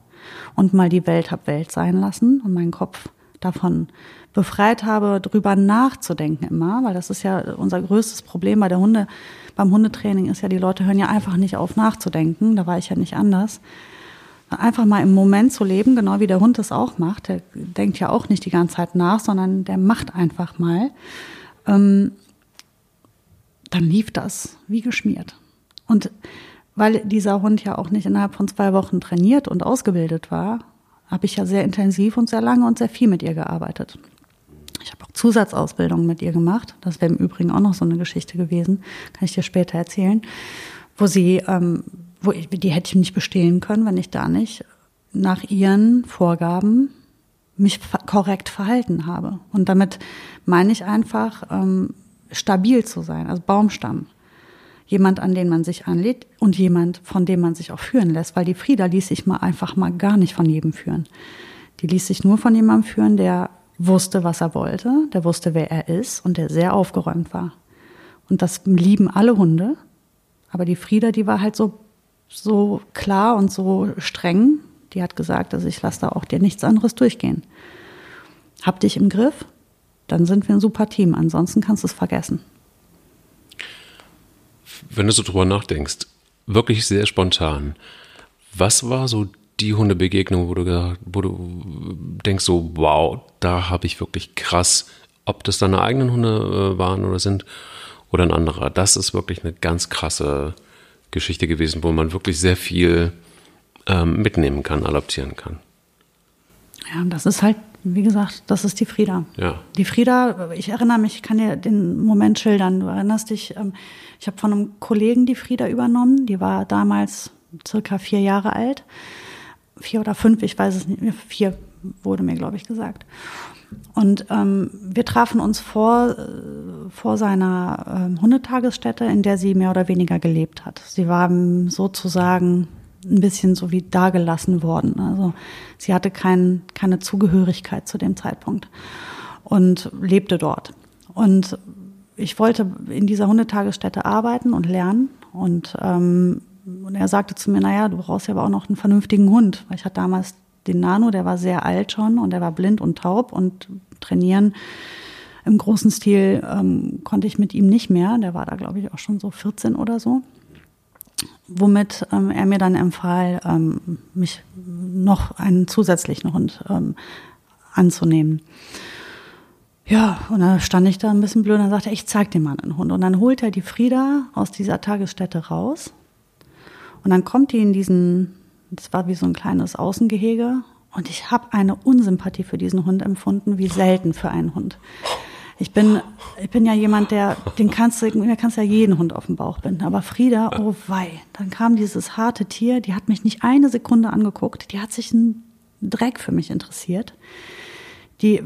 und mal die Welt hab Welt sein lassen und meinen Kopf davon befreit habe, drüber nachzudenken immer, weil das ist ja unser größtes Problem bei der Hunde, beim Hundetraining ist ja, die Leute hören ja einfach nicht auf nachzudenken, da war ich ja nicht anders. Einfach mal im Moment zu leben, genau wie der Hund das auch macht. Der denkt ja auch nicht die ganze Zeit nach, sondern der macht einfach mal. Ähm, dann lief das wie geschmiert. Und weil dieser Hund ja auch nicht innerhalb von zwei Wochen trainiert und ausgebildet war, habe ich ja sehr intensiv und sehr lange und sehr viel mit ihr gearbeitet. Ich habe auch Zusatzausbildung mit ihr gemacht. Das wäre im Übrigen auch noch so eine Geschichte gewesen, kann ich dir später erzählen, wo sie, ähm, wo ich, die hätte ich nicht bestehen können, wenn ich da nicht nach ihren Vorgaben mich korrekt verhalten habe. Und damit meine ich einfach, ähm, stabil zu sein, also Baumstamm. Jemand, an den man sich anlädt und jemand, von dem man sich auch führen lässt, weil die Frieda ließ sich mal einfach mal gar nicht von jedem führen. Die ließ sich nur von jemandem führen, der wusste, was er wollte, der wusste, wer er ist und der sehr aufgeräumt war. Und das lieben alle Hunde. Aber die Frieda, die war halt so, so klar und so streng. Die hat gesagt, also ich lasse da auch dir nichts anderes durchgehen. Hab dich im Griff, dann sind wir ein super Team. Ansonsten kannst du es vergessen. Wenn du so drüber nachdenkst, wirklich sehr spontan, was war so die Hundebegegnung, wo du, wo du denkst so, wow, da habe ich wirklich krass, ob das deine eigenen Hunde äh, waren oder sind oder ein anderer. Das ist wirklich eine ganz krasse Geschichte gewesen, wo man wirklich sehr viel ähm, mitnehmen kann, adaptieren kann. Ja, das ist halt, wie gesagt, das ist die Frieda. Ja. Die Frieda, ich erinnere mich, ich kann dir den Moment schildern. Du erinnerst dich, ähm, ich habe von einem Kollegen die Frieda übernommen. Die war damals circa vier Jahre alt. Vier oder fünf, ich weiß es nicht. Vier wurde mir, glaube ich, gesagt. Und ähm, wir trafen uns vor, äh, vor seiner ähm, Hundetagesstätte, in der sie mehr oder weniger gelebt hat. Sie war sozusagen ein bisschen so wie dagelassen worden. Also sie hatte kein, keine Zugehörigkeit zu dem Zeitpunkt und lebte dort. Und ich wollte in dieser Hundetagesstätte arbeiten und lernen. Und, ähm, und er sagte zu mir, naja, du brauchst ja aber auch noch einen vernünftigen Hund. Weil ich hatte damals den Nano, der war sehr alt schon und der war blind und taub und trainieren im großen Stil ähm, konnte ich mit ihm nicht mehr. Der war da, glaube ich, auch schon so 14 oder so womit ähm, er mir dann empfahl, ähm, mich noch einen zusätzlichen Hund ähm, anzunehmen. Ja, und dann stand ich da ein bisschen blöd und sagte, ich zeig dir mal einen Hund. Und dann holt er die Frieda aus dieser Tagesstätte raus. Und dann kommt die in diesen, das war wie so ein kleines Außengehege. Und ich habe eine Unsympathie für diesen Hund empfunden, wie selten für einen Hund. Ich bin, ich bin ja jemand, der, den kannst du, mir kannst ja jeden Hund auf den Bauch binden. Aber Frieda, oh wei, dann kam dieses harte Tier, die hat mich nicht eine Sekunde angeguckt, die hat sich einen Dreck für mich interessiert. Die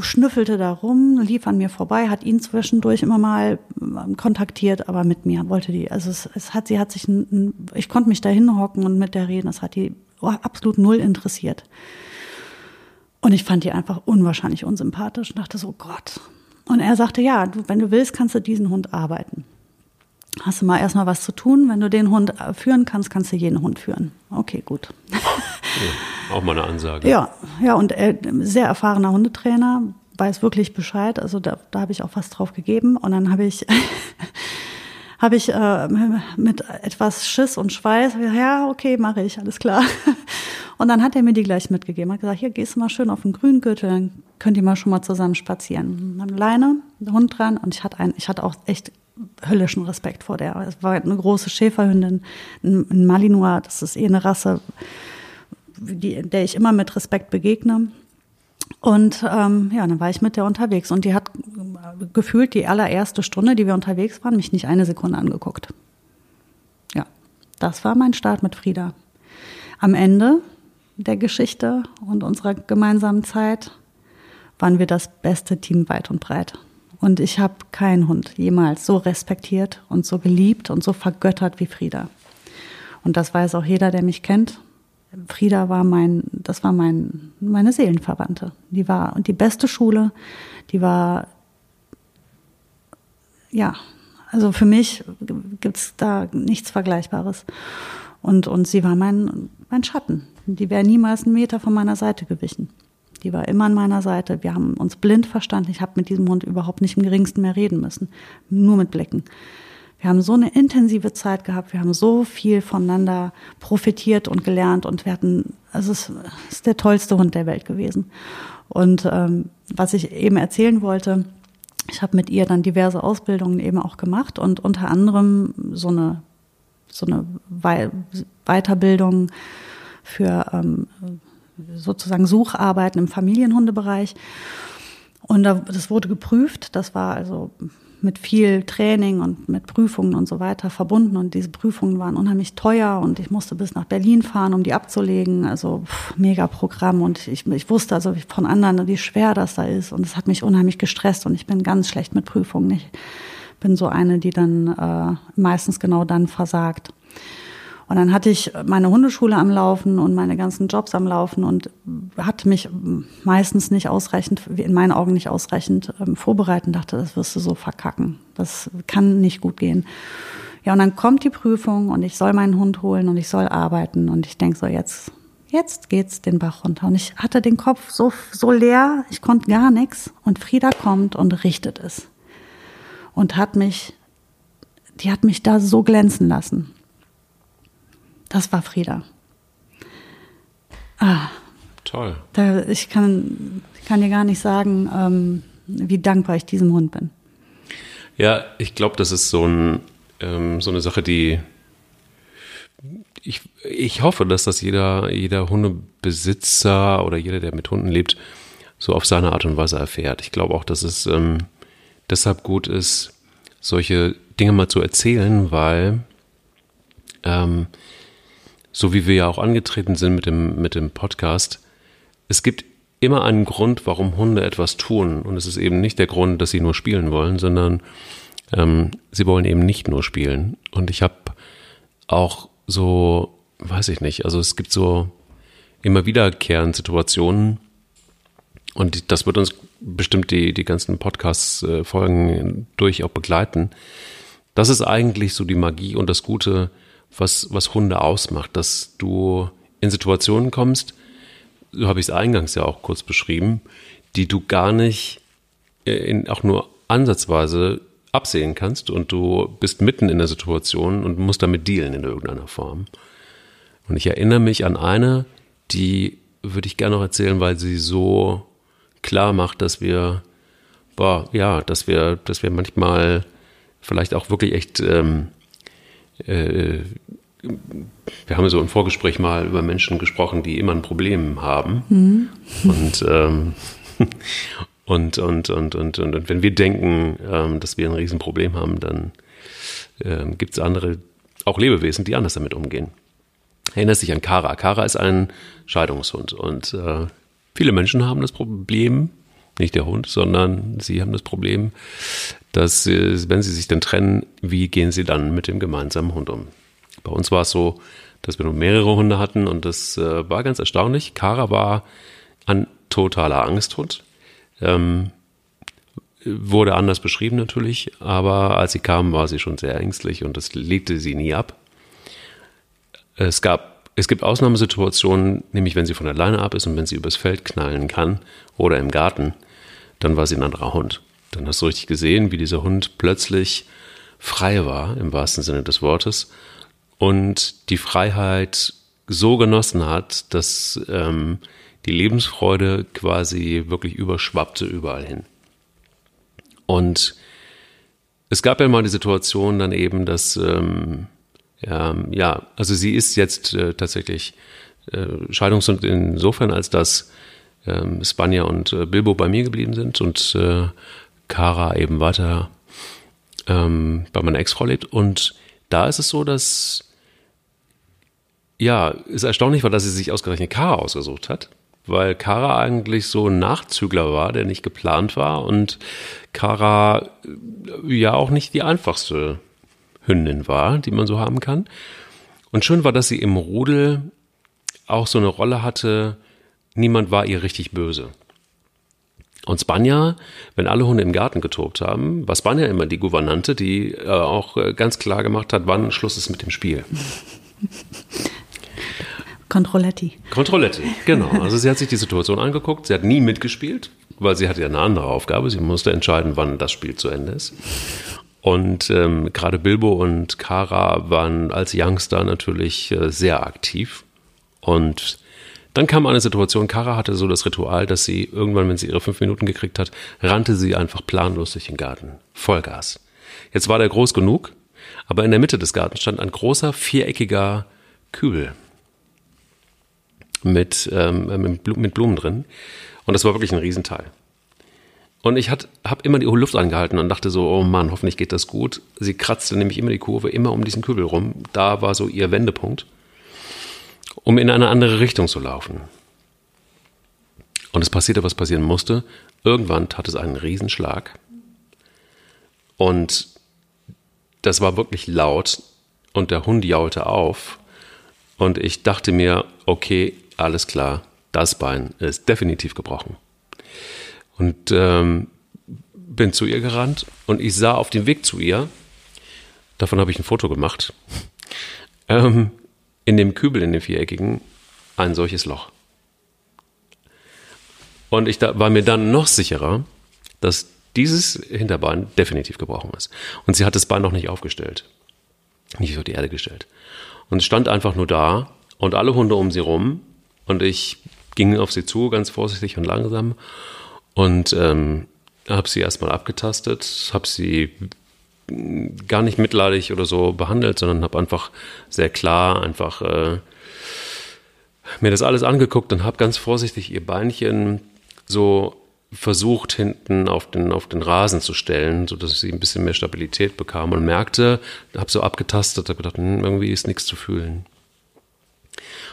schnüffelte da rum, lief an mir vorbei, hat ihn zwischendurch immer mal ähm, kontaktiert, aber mit mir wollte die, also es, es hat, sie hat sich, ein, ich konnte mich da hinhocken und mit der reden, das hat die absolut null interessiert. Und ich fand die einfach unwahrscheinlich unsympathisch und dachte so, Gott, und er sagte, ja, du, wenn du willst, kannst du diesen Hund arbeiten. Hast du mal erstmal was zu tun? Wenn du den Hund äh, führen kannst, kannst du jeden Hund führen. Okay, gut. Ja, auch mal eine Ansage. Ja, ja, und er, sehr erfahrener Hundetrainer, weiß wirklich Bescheid. Also da, da habe ich auch was drauf gegeben. Und dann habe ich, habe ich äh, mit etwas Schiss und Schweiß, ja, okay, mache ich, alles klar. Und dann hat er mir die gleich mitgegeben. Hat gesagt, hier gehst du mal schön auf den Grüngürtel, dann könnt ihr mal schon mal zusammen spazieren. Dann Leine, Hund dran und ich hatte einen, ich hatte auch echt höllischen Respekt vor der. Es war eine große Schäferhündin, ein Malinois, das ist eh eine Rasse, die, der ich immer mit Respekt begegne. Und ähm, ja, dann war ich mit der unterwegs und die hat gefühlt die allererste Stunde, die wir unterwegs waren, mich nicht eine Sekunde angeguckt. Ja, das war mein Start mit Frieda. Am Ende der Geschichte und unserer gemeinsamen Zeit waren wir das beste Team weit und breit. Und ich habe keinen Hund jemals so respektiert und so geliebt und so vergöttert wie Frieda. Und das weiß auch jeder, der mich kennt. Frieda war mein, das war mein, meine Seelenverwandte. Die war und die beste Schule. Die war, ja, also für mich gibt's da nichts Vergleichbares. Und, und sie war mein, mein Schatten. Die wäre niemals einen Meter von meiner Seite gewichen. Die war immer an meiner Seite. Wir haben uns blind verstanden. Ich habe mit diesem Hund überhaupt nicht im geringsten mehr reden müssen. Nur mit Blicken. Wir haben so eine intensive Zeit gehabt. Wir haben so viel voneinander profitiert und gelernt. Und wir hatten, also es ist der tollste Hund der Welt gewesen. Und ähm, was ich eben erzählen wollte, ich habe mit ihr dann diverse Ausbildungen eben auch gemacht und unter anderem so eine so eine Weiterbildung für ähm, sozusagen Sucharbeiten im Familienhundebereich. Und Und das wurde geprüft. Das war also mit viel Training und mit Prüfungen und so weiter verbunden. Und diese Prüfungen waren unheimlich teuer und ich musste bis nach Berlin fahren, um die abzulegen. Also mega Programm. Und ich, ich wusste also von anderen, wie schwer das da ist. Und es hat mich unheimlich gestresst und ich bin ganz schlecht mit Prüfungen. Ich bin so eine, die dann äh, meistens genau dann versagt. Und dann hatte ich meine Hundeschule am Laufen und meine ganzen Jobs am Laufen und hatte mich meistens nicht ausreichend, in meinen Augen nicht ausreichend ähm, vorbereitet und dachte, das wirst du so verkacken. Das kann nicht gut gehen. Ja, und dann kommt die Prüfung und ich soll meinen Hund holen und ich soll arbeiten und ich denke so, jetzt, jetzt geht's den Bach runter. Und ich hatte den Kopf so, so leer, ich konnte gar nichts und Frieda kommt und richtet es. Und hat mich, die hat mich da so glänzen lassen. Das war Frieda. Ah, Toll. Da, ich kann, kann dir gar nicht sagen, ähm, wie dankbar ich diesem Hund bin. Ja, ich glaube, das ist so, ein, ähm, so eine Sache, die ich, ich hoffe, dass das jeder, jeder Hundebesitzer oder jeder, der mit Hunden lebt, so auf seine Art und Weise erfährt. Ich glaube auch, dass es ähm, deshalb gut ist, solche Dinge mal zu erzählen, weil ähm, so wie wir ja auch angetreten sind mit dem, mit dem Podcast, es gibt immer einen Grund, warum Hunde etwas tun. Und es ist eben nicht der Grund, dass sie nur spielen wollen, sondern ähm, sie wollen eben nicht nur spielen. Und ich habe auch so, weiß ich nicht, also es gibt so immer wiederkehrende Situationen, und das wird uns bestimmt die, die ganzen Podcast-Folgen äh, durch auch begleiten. Das ist eigentlich so die Magie und das Gute was, was Hunde ausmacht, dass du in Situationen kommst, so habe ich es eingangs ja auch kurz beschrieben, die du gar nicht äh, in, auch nur ansatzweise absehen kannst und du bist mitten in der Situation und musst damit dealen in irgendeiner Form. Und ich erinnere mich an eine, die würde ich gerne noch erzählen, weil sie so klar macht, dass wir, boah, ja, dass wir, dass wir manchmal vielleicht auch wirklich echt ähm, äh, wir haben so im Vorgespräch mal über Menschen gesprochen, die immer ein Problem haben. Mhm. Und, ähm, und, und, und, und, und, und, wenn wir denken, ähm, dass wir ein Riesenproblem haben, dann ähm, gibt es andere, auch Lebewesen, die anders damit umgehen. Erinnerst dich an Kara. Kara ist ein Scheidungshund und äh, viele Menschen haben das Problem, nicht der Hund, sondern sie haben das Problem, dass, wenn sie sich dann trennen, wie gehen sie dann mit dem gemeinsamen Hund um? Bei uns war es so, dass wir nur mehrere Hunde hatten und das äh, war ganz erstaunlich. Kara war ein totaler Angsthund. Ähm, wurde anders beschrieben natürlich, aber als sie kam, war sie schon sehr ängstlich und das legte sie nie ab. Es gab, es gibt Ausnahmesituationen, nämlich wenn sie von alleine ab ist und wenn sie übers Feld knallen kann oder im Garten, dann war sie ein anderer Hund. Dann hast du richtig gesehen, wie dieser Hund plötzlich frei war, im wahrsten Sinne des Wortes, und die Freiheit so genossen hat, dass ähm, die Lebensfreude quasi wirklich überschwappte überall hin. Und es gab ja mal die Situation dann eben, dass, ähm, ja, ja, also sie ist jetzt äh, tatsächlich äh, Scheidungshund insofern, als dass ähm, Spanja und äh, Bilbo bei mir geblieben sind und äh, Cara eben weiter ähm, bei meiner Ex-Frau lebt. Und da ist es so, dass ja, es erstaunlich war, dass sie sich ausgerechnet Kara ausgesucht hat, weil Kara eigentlich so ein Nachzügler war, der nicht geplant war und Kara äh, ja auch nicht die einfachste Hündin war, die man so haben kann. Und schön war, dass sie im Rudel auch so eine Rolle hatte, niemand war ihr richtig böse. Und Spanja, wenn alle Hunde im Garten getobt haben, war Spanja immer die Gouvernante, die äh, auch äh, ganz klar gemacht hat, wann Schluss ist mit dem Spiel. Controletti. Controletti, genau. Also sie hat sich die Situation angeguckt, sie hat nie mitgespielt, weil sie hatte ja eine andere Aufgabe. Sie musste entscheiden, wann das Spiel zu Ende ist. Und ähm, gerade Bilbo und Kara waren als Youngster natürlich äh, sehr aktiv. Und dann kam eine Situation, Kara hatte so das Ritual, dass sie irgendwann, wenn sie ihre fünf Minuten gekriegt hat, rannte sie einfach planlos durch den Garten. Vollgas. Jetzt war der groß genug, aber in der Mitte des Gartens stand ein großer, viereckiger Kübel mit, ähm, mit, Blumen drin. Und das war wirklich ein Riesenteil. Und ich habe immer die Luft angehalten und dachte so, oh Mann, hoffentlich geht das gut. Sie kratzte nämlich immer die Kurve, immer um diesen Kübel rum. Da war so ihr Wendepunkt, um in eine andere Richtung zu laufen. Und es passierte, was passieren musste. Irgendwann tat es einen Riesenschlag. Und das war wirklich laut. Und der Hund jaulte auf. Und ich dachte mir, okay, alles klar, das Bein ist definitiv gebrochen. Und ähm, bin zu ihr gerannt und ich sah auf dem Weg zu ihr, davon habe ich ein Foto gemacht, ähm, in dem Kübel, in dem viereckigen, ein solches Loch. Und ich da, war mir dann noch sicherer, dass dieses Hinterbein definitiv gebrochen ist. Und sie hat das Bein noch nicht aufgestellt, nicht auf die Erde gestellt. Und stand einfach nur da und alle Hunde um sie rum und ich ging auf sie zu, ganz vorsichtig und langsam und ähm, habe sie erstmal abgetastet, habe sie gar nicht mitleidig oder so behandelt, sondern habe einfach sehr klar einfach äh, mir das alles angeguckt und habe ganz vorsichtig ihr Beinchen so versucht hinten auf den, auf den Rasen zu stellen, sodass sie ein bisschen mehr Stabilität bekam und merkte, habe so abgetastet, habe gedacht, hm, irgendwie ist nichts zu fühlen.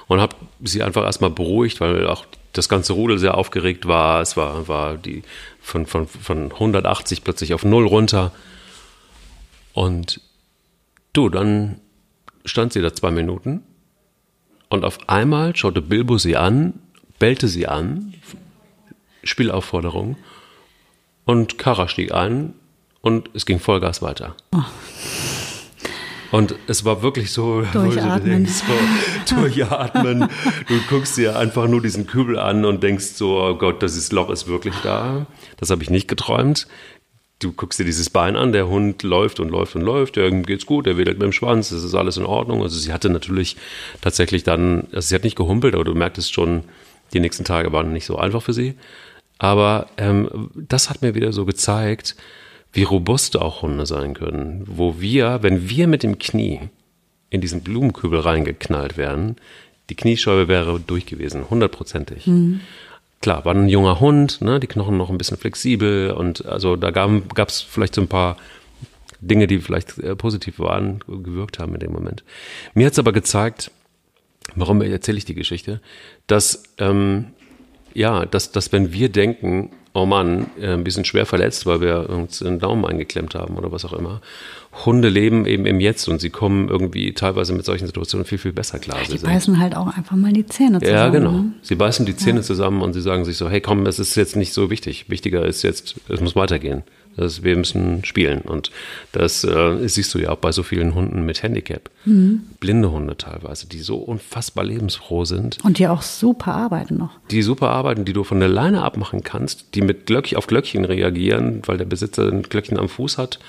Und habe sie einfach erstmal beruhigt, weil auch das ganze Rudel sehr aufgeregt war. Es war, war die von, von, von 180 plötzlich auf null runter. Und du, dann stand sie da zwei Minuten und auf einmal schaute Bilbo sie an, bellte sie an, Spielaufforderung und Kara stieg ein und es ging Vollgas weiter. Oh. Und es war wirklich so, durchatmen. so, durchatmen. du guckst dir einfach nur diesen Kübel an und denkst so, oh Gott, das Loch ist wirklich da. Das habe ich nicht geträumt. Du guckst dir dieses Bein an, der Hund läuft und läuft und läuft, ihm geht's gut, er wedelt mit dem Schwanz, das ist alles in Ordnung. Also sie hatte natürlich tatsächlich dann, also sie hat nicht gehumpelt, aber du merktest schon, die nächsten Tage waren nicht so einfach für sie. Aber ähm, das hat mir wieder so gezeigt, wie robust auch Hunde sein können. Wo wir, wenn wir mit dem Knie in diesen Blumenkübel reingeknallt wären, die Kniescheibe wäre durch gewesen, hundertprozentig. Mhm. Klar, war ein junger Hund, ne, die Knochen noch ein bisschen flexibel und also da gab es vielleicht so ein paar Dinge, die vielleicht äh, positiv waren, gewirkt haben in dem Moment. Mir hat es aber gezeigt, warum erzähle ich die Geschichte, dass ähm, ja, dass, dass wenn wir denken, oh Mann, äh, wir sind schwer verletzt, weil wir uns den Daumen eingeklemmt haben oder was auch immer. Hunde leben eben im Jetzt und sie kommen irgendwie teilweise mit solchen Situationen viel, viel besser klar. Sie, beißen halt auch einfach mal die Zähne zusammen. Ja, genau. Ne? Sie beißen die Zähne ja. zusammen und sie sagen sich so, hey komm, das ist jetzt nicht so wichtig. Wichtiger ist jetzt, es muss weitergehen. Das, wir müssen spielen. Und das äh, siehst du ja auch bei so vielen Hunden mit Handicap. Mhm. Blinde Hunde teilweise, die so unfassbar lebensfroh sind. Und die auch super arbeiten noch. Die super arbeiten, die du von der Leine abmachen kannst, die mit Glöckchen auf Glöckchen reagieren, weil der Besitzer ein Glöckchen am Fuß hat.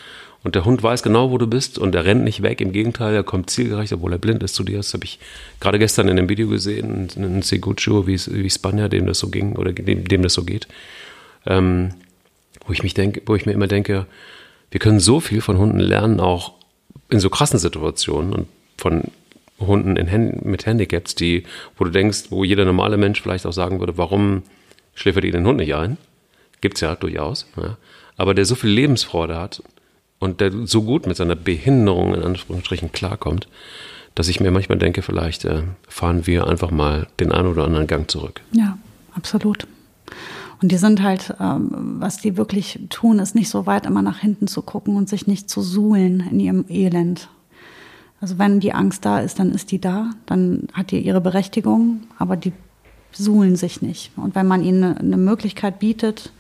Und der Hund weiß genau, wo du bist und er rennt nicht weg. Im Gegenteil, er kommt zielgerecht, obwohl er blind ist zu dir. Das habe ich gerade gestern in einem Video gesehen, in Segucho, wie, wie Spanier, dem das so ging oder dem, dem das so geht. Ähm, wo ich mich denke, wo ich mir immer denke, wir können so viel von Hunden lernen, auch in so krassen Situationen und von Hunden in, mit Handicaps, die, wo du denkst, wo jeder normale Mensch vielleicht auch sagen würde, warum schläfert ihr den Hund nicht ein? Gibt's ja durchaus. Ja. Aber der so viel Lebensfreude hat und der so gut mit seiner Behinderung in Anführungsstrichen klarkommt, dass ich mir manchmal denke, vielleicht äh, fahren wir einfach mal den einen oder anderen Gang zurück. Ja, absolut. Und die sind halt, ähm, was die wirklich tun, ist nicht so weit immer nach hinten zu gucken und sich nicht zu suhlen in ihrem Elend. Also wenn die Angst da ist, dann ist die da, dann hat die ihre Berechtigung, aber die suhlen sich nicht. Und wenn man ihnen eine Möglichkeit bietet,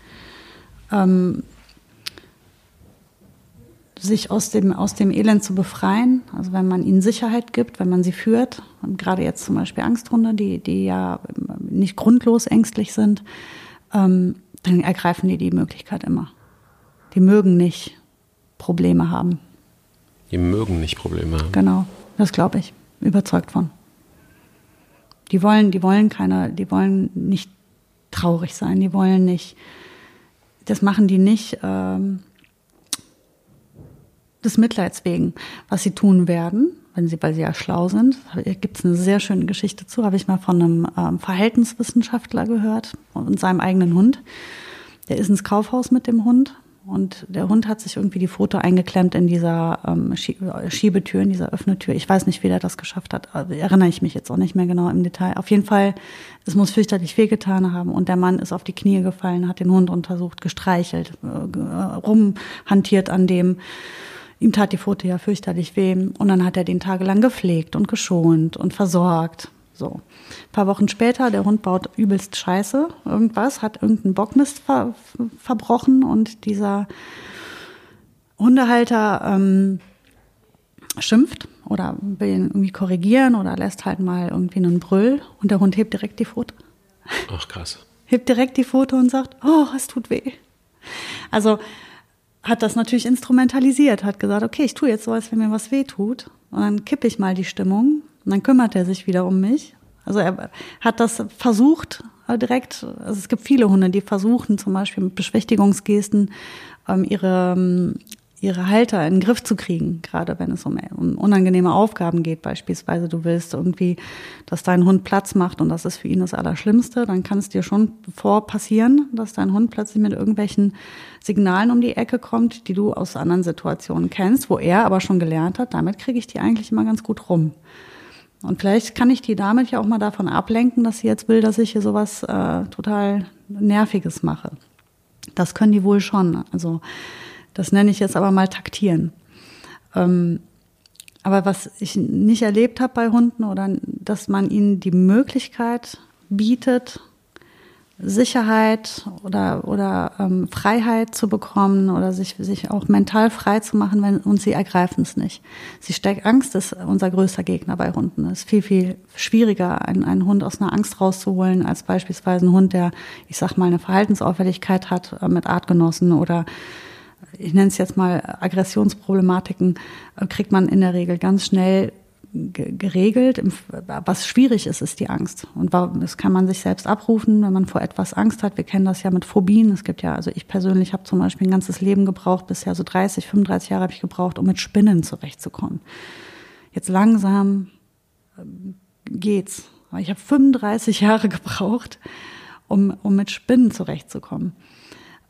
ähm, sich aus dem, aus dem Elend zu befreien, also wenn man ihnen Sicherheit gibt, wenn man sie führt, und gerade jetzt zum Beispiel Angsthunde, die, die ja nicht grundlos ängstlich sind, ähm, dann ergreifen die die Möglichkeit immer. Die mögen nicht Probleme haben. Die mögen nicht Probleme haben. Genau, das glaube ich. Überzeugt von. Die wollen, die wollen keine, die wollen nicht traurig sein, die wollen nicht, das machen die nicht ähm, des Mitleids wegen. Was sie tun werden, wenn sie, weil sie ja schlau sind. Gibt es eine sehr schöne Geschichte zu, habe ich mal von einem ähm, Verhaltenswissenschaftler gehört und seinem eigenen Hund. der ist ins Kaufhaus mit dem Hund und der Hund hat sich irgendwie die Pfote eingeklemmt in dieser ähm, Schiebetür, in dieser Öffnetür. Ich weiß nicht, wie der das geschafft hat. Erinnere ich mich jetzt auch nicht mehr genau im Detail. Auf jeden Fall, es muss fürchterlich wehgetan haben. Und der Mann ist auf die Knie gefallen, hat den Hund untersucht, gestreichelt, äh, rumhantiert an dem. Ihm tat die Pfote ja fürchterlich weh. Und dann hat er den tagelang gepflegt und geschont und versorgt. So. Ein paar Wochen später, der Hund baut übelst Scheiße, irgendwas, hat irgendeinen Bockmist ver verbrochen und dieser Hundehalter ähm, schimpft oder will ihn irgendwie korrigieren oder lässt halt mal irgendwie einen Brüll und der Hund hebt direkt die Pfote. Ach krass. Hebt direkt die Pfote und sagt, oh, es tut weh. Also hat das natürlich instrumentalisiert, hat gesagt, okay, ich tue jetzt so, als wenn mir was weh tut. Und dann kippe ich mal die Stimmung und dann kümmert er sich wieder um mich. Also er hat das versucht äh, direkt. Also es gibt viele Hunde, die versuchen zum Beispiel mit Beschwichtigungsgesten ähm, ihre ähm, ihre Halter in den Griff zu kriegen, gerade wenn es um, um unangenehme Aufgaben geht. Beispielsweise du willst irgendwie, dass dein Hund Platz macht und das ist für ihn das Allerschlimmste, dann kann es dir schon vor passieren, dass dein Hund plötzlich mit irgendwelchen Signalen um die Ecke kommt, die du aus anderen Situationen kennst, wo er aber schon gelernt hat, damit kriege ich die eigentlich immer ganz gut rum. Und vielleicht kann ich die damit ja auch mal davon ablenken, dass sie jetzt will, dass ich hier sowas äh, total Nerviges mache. Das können die wohl schon. Also das nenne ich jetzt aber mal taktieren. Ähm, aber was ich nicht erlebt habe bei Hunden oder dass man ihnen die Möglichkeit bietet, Sicherheit oder, oder ähm, Freiheit zu bekommen oder sich, sich auch mental frei zu machen, wenn, und sie ergreifen es nicht. Sie steckt Angst, ist unser größter Gegner bei Hunden. Es ist viel, viel schwieriger, einen, einen Hund aus einer Angst rauszuholen, als beispielsweise ein Hund, der, ich sag mal, eine Verhaltensauffälligkeit hat äh, mit Artgenossen oder ich nenne es jetzt mal Aggressionsproblematiken, äh, kriegt man in der Regel ganz schnell geregelt. Was schwierig ist, ist die Angst. Und das kann man sich selbst abrufen, wenn man vor etwas Angst hat. Wir kennen das ja mit Phobien. Es gibt ja, also ich persönlich habe zum Beispiel ein ganzes Leben gebraucht, bisher so 30, 35 Jahre habe ich gebraucht, um mit Spinnen zurechtzukommen. Jetzt langsam ähm, geht's. Ich habe 35 Jahre gebraucht, um, um mit Spinnen zurechtzukommen.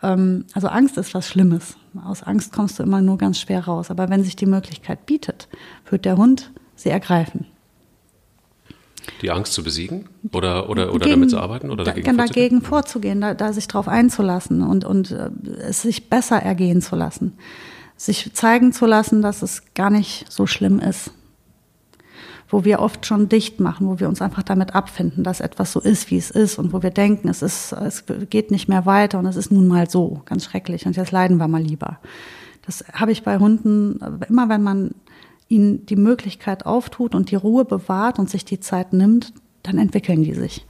Ähm, also Angst ist was Schlimmes. Aus Angst kommst du immer nur ganz schwer raus. Aber wenn sich die Möglichkeit bietet, wird der Hund sie ergreifen. Die Angst zu besiegen oder, oder, oder Gegen, damit zu arbeiten oder dagegen, da, dagegen vorzugehen, da, da sich darauf einzulassen und, und äh, es sich besser ergehen zu lassen. Sich zeigen zu lassen, dass es gar nicht so schlimm ist. Wo wir oft schon dicht machen, wo wir uns einfach damit abfinden, dass etwas so ist, wie es ist und wo wir denken, es, ist, es geht nicht mehr weiter und es ist nun mal so, ganz schrecklich und jetzt leiden wir mal lieber. Das habe ich bei Hunden, immer wenn man ihnen die Möglichkeit auftut und die Ruhe bewahrt und sich die Zeit nimmt, dann entwickeln die sich.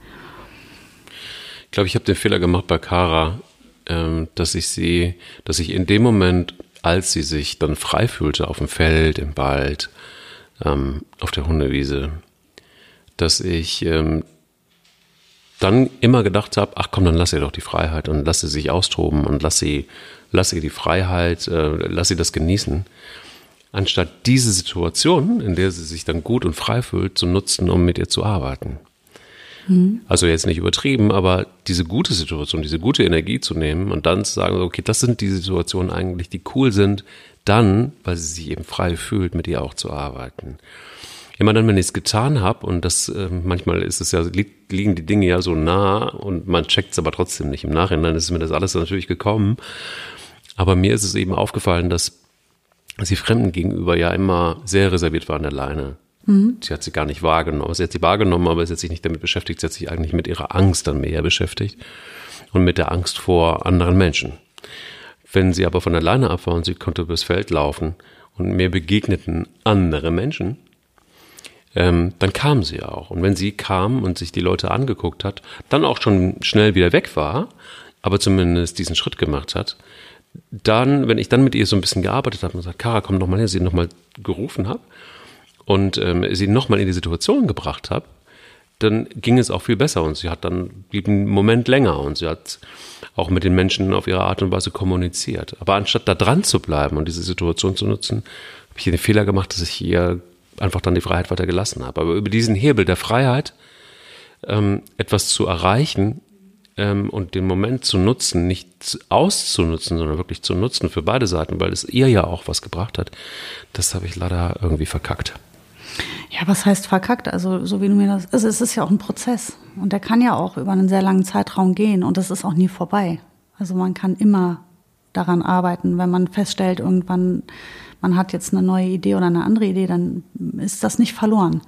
Ich glaube, ich habe den Fehler gemacht bei Kara, ähm, dass ich sie, dass ich in dem Moment, als sie sich dann frei fühlte auf dem Feld, im Wald, ähm, auf der Hundewiese, dass ich ähm, dann immer gedacht habe, ach komm, dann lass ihr doch die Freiheit und lass sie sich austoben und lass sie, lass sie die Freiheit, äh, lass sie das genießen anstatt diese Situation, in der sie sich dann gut und frei fühlt, zu nutzen, um mit ihr zu arbeiten. Mhm. Also jetzt nicht übertrieben, aber diese gute Situation, diese gute Energie zu nehmen und dann zu sagen, okay, das sind die Situationen eigentlich, die cool sind, dann, weil sie sich eben frei fühlt, mit ihr auch zu arbeiten. Immer dann, wenn ich es getan habe, und das äh, manchmal ist es ja, liegen die Dinge ja so nah und man checkt es aber trotzdem nicht. Im Nachhinein ist mir das alles natürlich gekommen. Aber mir ist es eben aufgefallen, dass sie Fremden gegenüber ja immer sehr reserviert war an der Leine. Mhm. Sie hat sie gar nicht wahrgenommen. Sie hat sie wahrgenommen, aber sie hat sich nicht damit beschäftigt. Sie hat sich eigentlich mit ihrer Angst dann mehr beschäftigt und mit der Angst vor anderen Menschen. Wenn sie aber von alleine ab war und sie konnte übers Feld laufen und mir begegneten andere Menschen, ähm, dann kam sie auch. Und wenn sie kam und sich die Leute angeguckt hat, dann auch schon schnell wieder weg war, aber zumindest diesen Schritt gemacht hat, dann, wenn ich dann mit ihr so ein bisschen gearbeitet habe und gesagt, Kara, komm noch mal her, sie noch mal gerufen habe und ähm, sie noch mal in die Situation gebracht habe, dann ging es auch viel besser und sie hat dann blieb einen Moment länger und sie hat auch mit den Menschen auf ihre Art und Weise kommuniziert. Aber anstatt da dran zu bleiben und diese Situation zu nutzen, habe ich hier den Fehler gemacht, dass ich ihr einfach dann die Freiheit weiter gelassen habe. Aber über diesen Hebel der Freiheit ähm, etwas zu erreichen, ähm, und den Moment zu nutzen, nicht auszunutzen, sondern wirklich zu nutzen für beide Seiten, weil es ihr ja auch was gebracht hat, das habe ich leider irgendwie verkackt. Ja, was heißt verkackt? Also, so wie du mir das, also es ist ja auch ein Prozess. Und der kann ja auch über einen sehr langen Zeitraum gehen und das ist auch nie vorbei. Also man kann immer daran arbeiten, wenn man feststellt, irgendwann, man hat jetzt eine neue Idee oder eine andere Idee, dann ist das nicht verloren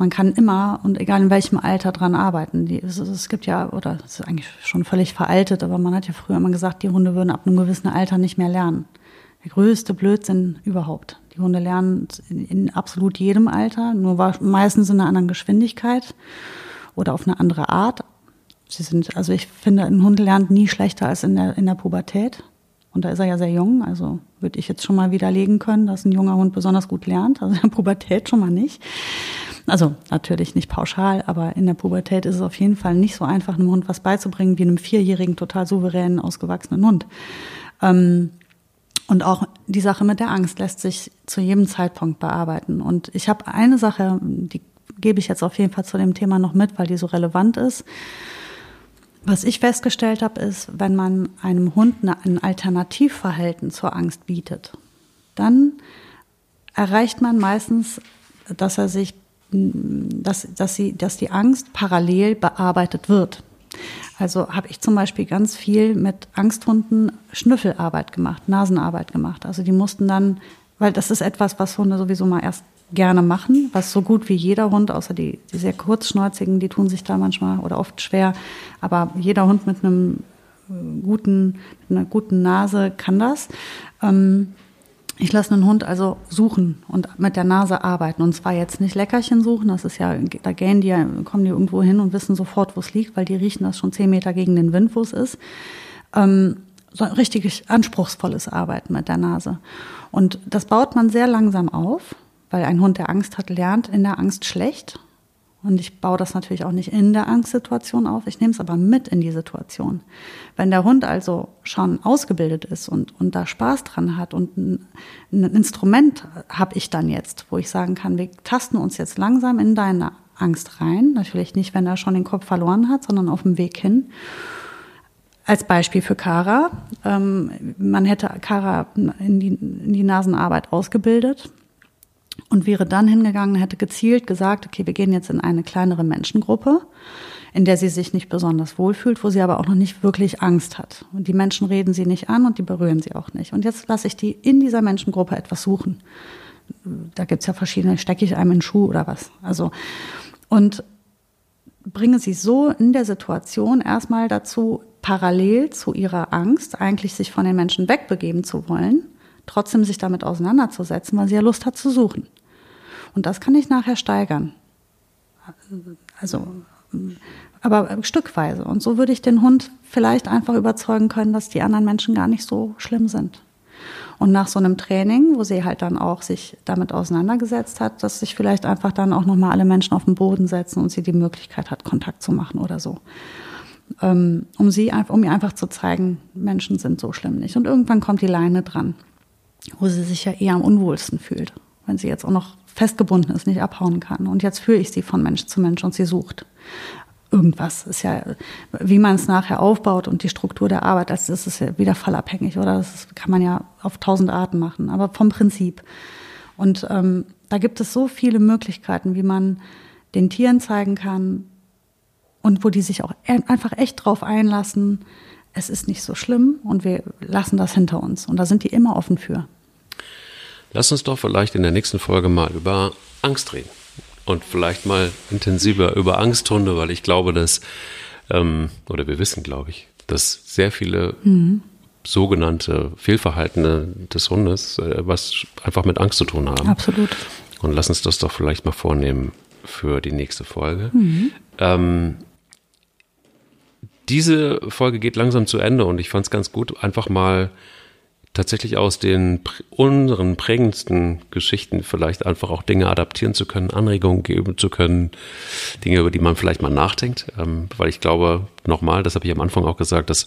man kann immer und egal in welchem Alter dran arbeiten. Die, es, es, gibt ja, oder es ist eigentlich schon völlig veraltet, aber man hat ja früher immer gesagt, die Hunde würden ab einem gewissen Alter nicht mehr lernen. Der größte Blödsinn überhaupt. Die Hunde lernen in, in absolut jedem Alter, nur meistens in einer anderen Geschwindigkeit oder auf eine andere Art. Sie sind, also ich finde, ein Hund lernt nie schlechter als in der, in der Pubertät. Und da ist er ja sehr jung, also würde ich jetzt schon mal widerlegen können, dass ein junger Hund besonders gut lernt, also in der Pubertät schon mal nicht. Also natürlich nicht pauschal, aber in der Pubertät ist es auf jeden Fall nicht so einfach, einem Hund was beizubringen, wie einem vierjährigen, total souveränen, ausgewachsenen Hund. Ähm, und auch die Sache mit der Angst lässt sich zu jedem Zeitpunkt bearbeiten. Und ich habe eine Sache, die gebe ich jetzt auf jeden Fall zu dem Thema noch mit, weil die so relevant ist. Was ich festgestellt habe, ist, wenn man einem Hund ein Alternativverhalten zur Angst bietet, dann erreicht man meistens, dass er sich dass, dass, sie, dass die Angst parallel bearbeitet wird. Also habe ich zum Beispiel ganz viel mit Angsthunden Schnüffelarbeit gemacht, Nasenarbeit gemacht. Also die mussten dann, weil das ist etwas, was Hunde sowieso mal erst gerne machen, was so gut wie jeder Hund, außer die, die sehr kurzschnäuzigen, die tun sich da manchmal oder oft schwer. Aber jeder Hund mit einem guten, mit einer guten Nase kann das. Ähm, ich lasse einen Hund also suchen und mit der Nase arbeiten. Und zwar jetzt nicht Leckerchen suchen, das ist ja, da gehen die ja, kommen die irgendwo hin und wissen sofort, wo es liegt, weil die riechen das schon zehn Meter gegen den Wind, wo es ist. Ähm, so ein richtig anspruchsvolles Arbeiten mit der Nase. Und das baut man sehr langsam auf, weil ein Hund, der Angst hat, lernt in der Angst schlecht. Und ich baue das natürlich auch nicht in der Angstsituation auf, ich nehme es aber mit in die Situation. Wenn der Hund also schon ausgebildet ist und, und da Spaß dran hat und ein, ein Instrument habe ich dann jetzt, wo ich sagen kann, wir tasten uns jetzt langsam in deine Angst rein. Natürlich nicht, wenn er schon den Kopf verloren hat, sondern auf dem Weg hin. Als Beispiel für Kara. Ähm, man hätte Kara in die, in die Nasenarbeit ausgebildet und wäre dann hingegangen, hätte gezielt gesagt, okay, wir gehen jetzt in eine kleinere Menschengruppe, in der sie sich nicht besonders wohlfühlt, wo sie aber auch noch nicht wirklich Angst hat. Und die Menschen reden sie nicht an und die berühren sie auch nicht. Und jetzt lasse ich die in dieser Menschengruppe etwas suchen. Da gibt's ja verschiedene, stecke ich einem in den Schuh oder was. Also, und bringe sie so in der Situation erstmal dazu, parallel zu ihrer Angst eigentlich sich von den Menschen wegbegeben zu wollen, trotzdem sich damit auseinanderzusetzen, weil sie ja Lust hat zu suchen. Und das kann ich nachher steigern. Also, aber stückweise. Und so würde ich den Hund vielleicht einfach überzeugen können, dass die anderen Menschen gar nicht so schlimm sind. Und nach so einem Training, wo sie halt dann auch sich damit auseinandergesetzt hat, dass sich vielleicht einfach dann auch nochmal alle Menschen auf den Boden setzen und sie die Möglichkeit hat, Kontakt zu machen oder so. Ähm, um sie um ihr einfach zu zeigen, Menschen sind so schlimm nicht. Und irgendwann kommt die Leine dran, wo sie sich ja eher am unwohlsten fühlt. Wenn sie jetzt auch noch festgebunden ist, nicht abhauen kann. Und jetzt führe ich sie von Mensch zu Mensch und sie sucht irgendwas. Ist ja, wie man es nachher aufbaut und die Struktur der Arbeit, das ist ja wieder fallabhängig, oder? Das kann man ja auf tausend Arten machen, aber vom Prinzip. Und ähm, da gibt es so viele Möglichkeiten, wie man den Tieren zeigen kann und wo die sich auch e-, einfach echt drauf einlassen. Es ist nicht so schlimm und wir lassen das hinter uns. Und da sind die immer offen für. Lass uns doch vielleicht in der nächsten Folge mal über Angst reden. Und vielleicht mal intensiver über Angsthunde, weil ich glaube, dass, ähm, oder wir wissen, glaube ich, dass sehr viele mhm. sogenannte Fehlverhalten des Hundes äh, was einfach mit Angst zu tun haben. Absolut. Und lass uns das doch vielleicht mal vornehmen für die nächste Folge. Mhm. Ähm, diese Folge geht langsam zu Ende und ich fand es ganz gut, einfach mal tatsächlich aus den unseren prägendsten Geschichten vielleicht einfach auch Dinge adaptieren zu können, Anregungen geben zu können, Dinge, über die man vielleicht mal nachdenkt. Ähm, weil ich glaube, nochmal, das habe ich am Anfang auch gesagt, dass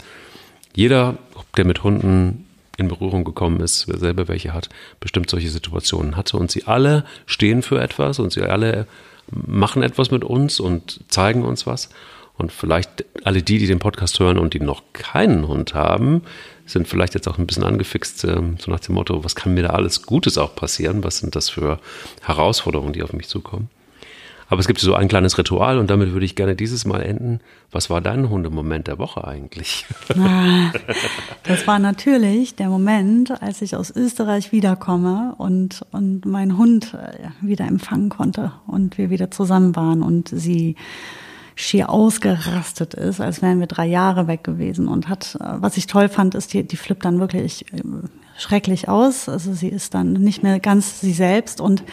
jeder, der mit Hunden in Berührung gekommen ist, wer selber welche hat, bestimmt solche Situationen hatte. Und sie alle stehen für etwas und sie alle machen etwas mit uns und zeigen uns was. Und vielleicht alle die, die den Podcast hören und die noch keinen Hund haben, sind vielleicht jetzt auch ein bisschen angefixt, ähm, so nach dem Motto, was kann mir da alles Gutes auch passieren? Was sind das für Herausforderungen, die auf mich zukommen? Aber es gibt so ein kleines Ritual und damit würde ich gerne dieses Mal enden. Was war dein Hundemoment der Woche eigentlich? Das war natürlich der Moment, als ich aus Österreich wiederkomme und, und mein Hund äh, wieder empfangen konnte und wir wieder zusammen waren und sie schier ausgerastet ist, als wären wir drei Jahre weg gewesen und hat, äh, was ich toll fand, ist, die, die flippt dann wirklich äh, schrecklich aus. Also sie ist dann nicht mehr ganz sie selbst und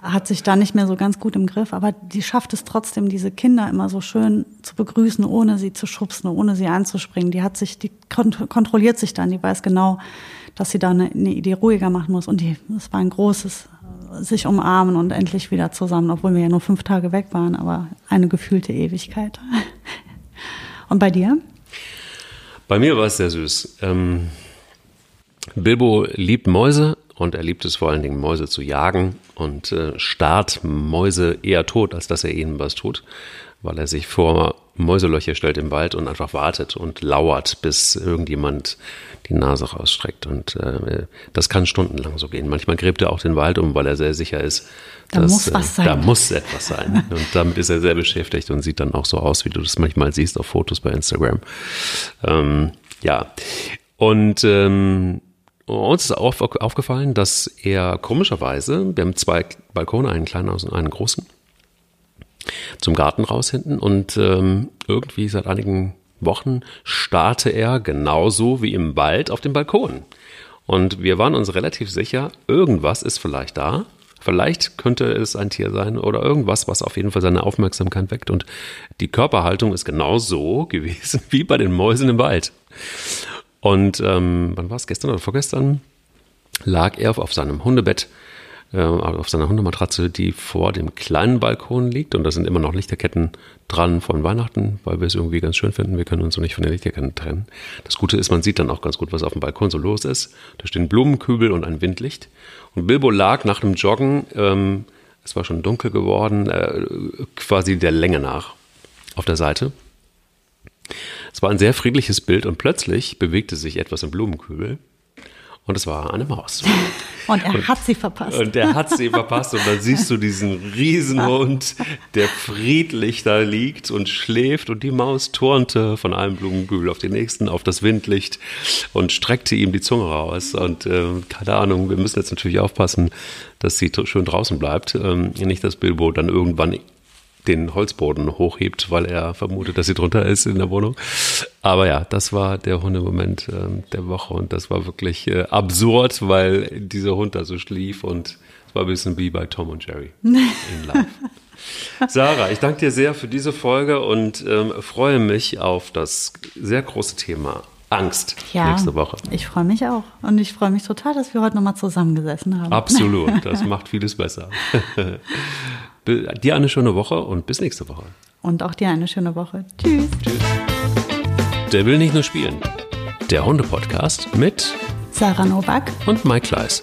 hat sich da nicht mehr so ganz gut im Griff, aber die schafft es trotzdem, diese Kinder immer so schön zu begrüßen, ohne sie zu schubsen, ohne sie anzuspringen. Die hat sich, die kont kontrolliert sich dann, die weiß genau, dass sie da eine, eine Idee ruhiger machen muss. Und die, es war ein großes sich umarmen und endlich wieder zusammen, obwohl wir ja nur fünf Tage weg waren, aber eine gefühlte Ewigkeit. Und bei dir? Bei mir war es sehr süß. Ähm, Bilbo liebt Mäuse und er liebt es vor allen Dingen, Mäuse zu jagen und äh, starrt Mäuse eher tot, als dass er ihnen was tut, weil er sich vor Mäuselöcher stellt im Wald und einfach wartet und lauert, bis irgendjemand die Nase rausstreckt. Und äh, das kann stundenlang so gehen. Manchmal gräbt er auch den Wald um, weil er sehr sicher ist, da dass, muss was sein. da muss etwas sein. und damit ist er sehr beschäftigt und sieht dann auch so aus, wie du das manchmal siehst auf Fotos bei Instagram. Ähm, ja. Und ähm, uns ist auf, aufgefallen, dass er komischerweise, wir haben zwei Balkone, einen kleinen und einen großen, zum Garten raus hinten und ähm, irgendwie seit einigen Wochen starrte er genauso wie im Wald auf dem Balkon. Und wir waren uns relativ sicher, irgendwas ist vielleicht da. Vielleicht könnte es ein Tier sein oder irgendwas, was auf jeden Fall seine Aufmerksamkeit weckt. Und die Körperhaltung ist genau so gewesen wie bei den Mäusen im Wald. Und ähm, wann war es? Gestern oder vorgestern? Lag er auf seinem Hundebett äh, auf seiner Hundematratze, die vor dem kleinen Balkon liegt. Und da sind immer noch Lichterketten dran von Weihnachten, weil wir es irgendwie ganz schön finden. Wir können uns so nicht von den Lichterketten trennen. Das Gute ist, man sieht dann auch ganz gut, was auf dem Balkon so los ist. Da stehen Blumenkübel und ein Windlicht. Und Bilbo lag nach dem Joggen, ähm, es war schon dunkel geworden, äh, quasi der Länge nach auf der Seite. Es war ein sehr friedliches Bild und plötzlich bewegte sich etwas im Blumenkübel. Und es war eine Maus. Und er und, hat sie verpasst. Und er hat sie verpasst. Und dann siehst du diesen Riesenhund, der friedlich da liegt und schläft. Und die Maus turnte von einem Blumenkübel auf den nächsten, auf das Windlicht und streckte ihm die Zunge raus. Und äh, keine Ahnung, wir müssen jetzt natürlich aufpassen, dass sie schön draußen bleibt. Ähm, nicht, dass Bilbo dann irgendwann den Holzboden hochhebt, weil er vermutet, dass sie drunter ist in der Wohnung. Aber ja, das war der Hundemoment äh, der Woche und das war wirklich äh, absurd, weil dieser Hund da so schlief und es war ein bisschen wie bei Tom und Jerry in Live. Sarah, ich danke dir sehr für diese Folge und ähm, freue mich auf das sehr große Thema Angst ja, nächste Woche. Ich freue mich auch. Und ich freue mich total, dass wir heute nochmal zusammengesessen haben. Absolut, das macht vieles besser. Dir eine schöne Woche und bis nächste Woche. Und auch dir eine schöne Woche. Tschüss. Tschüss. Der will nicht nur spielen. Der Hunde-Podcast mit Sarah Novak und Mike Kleiss.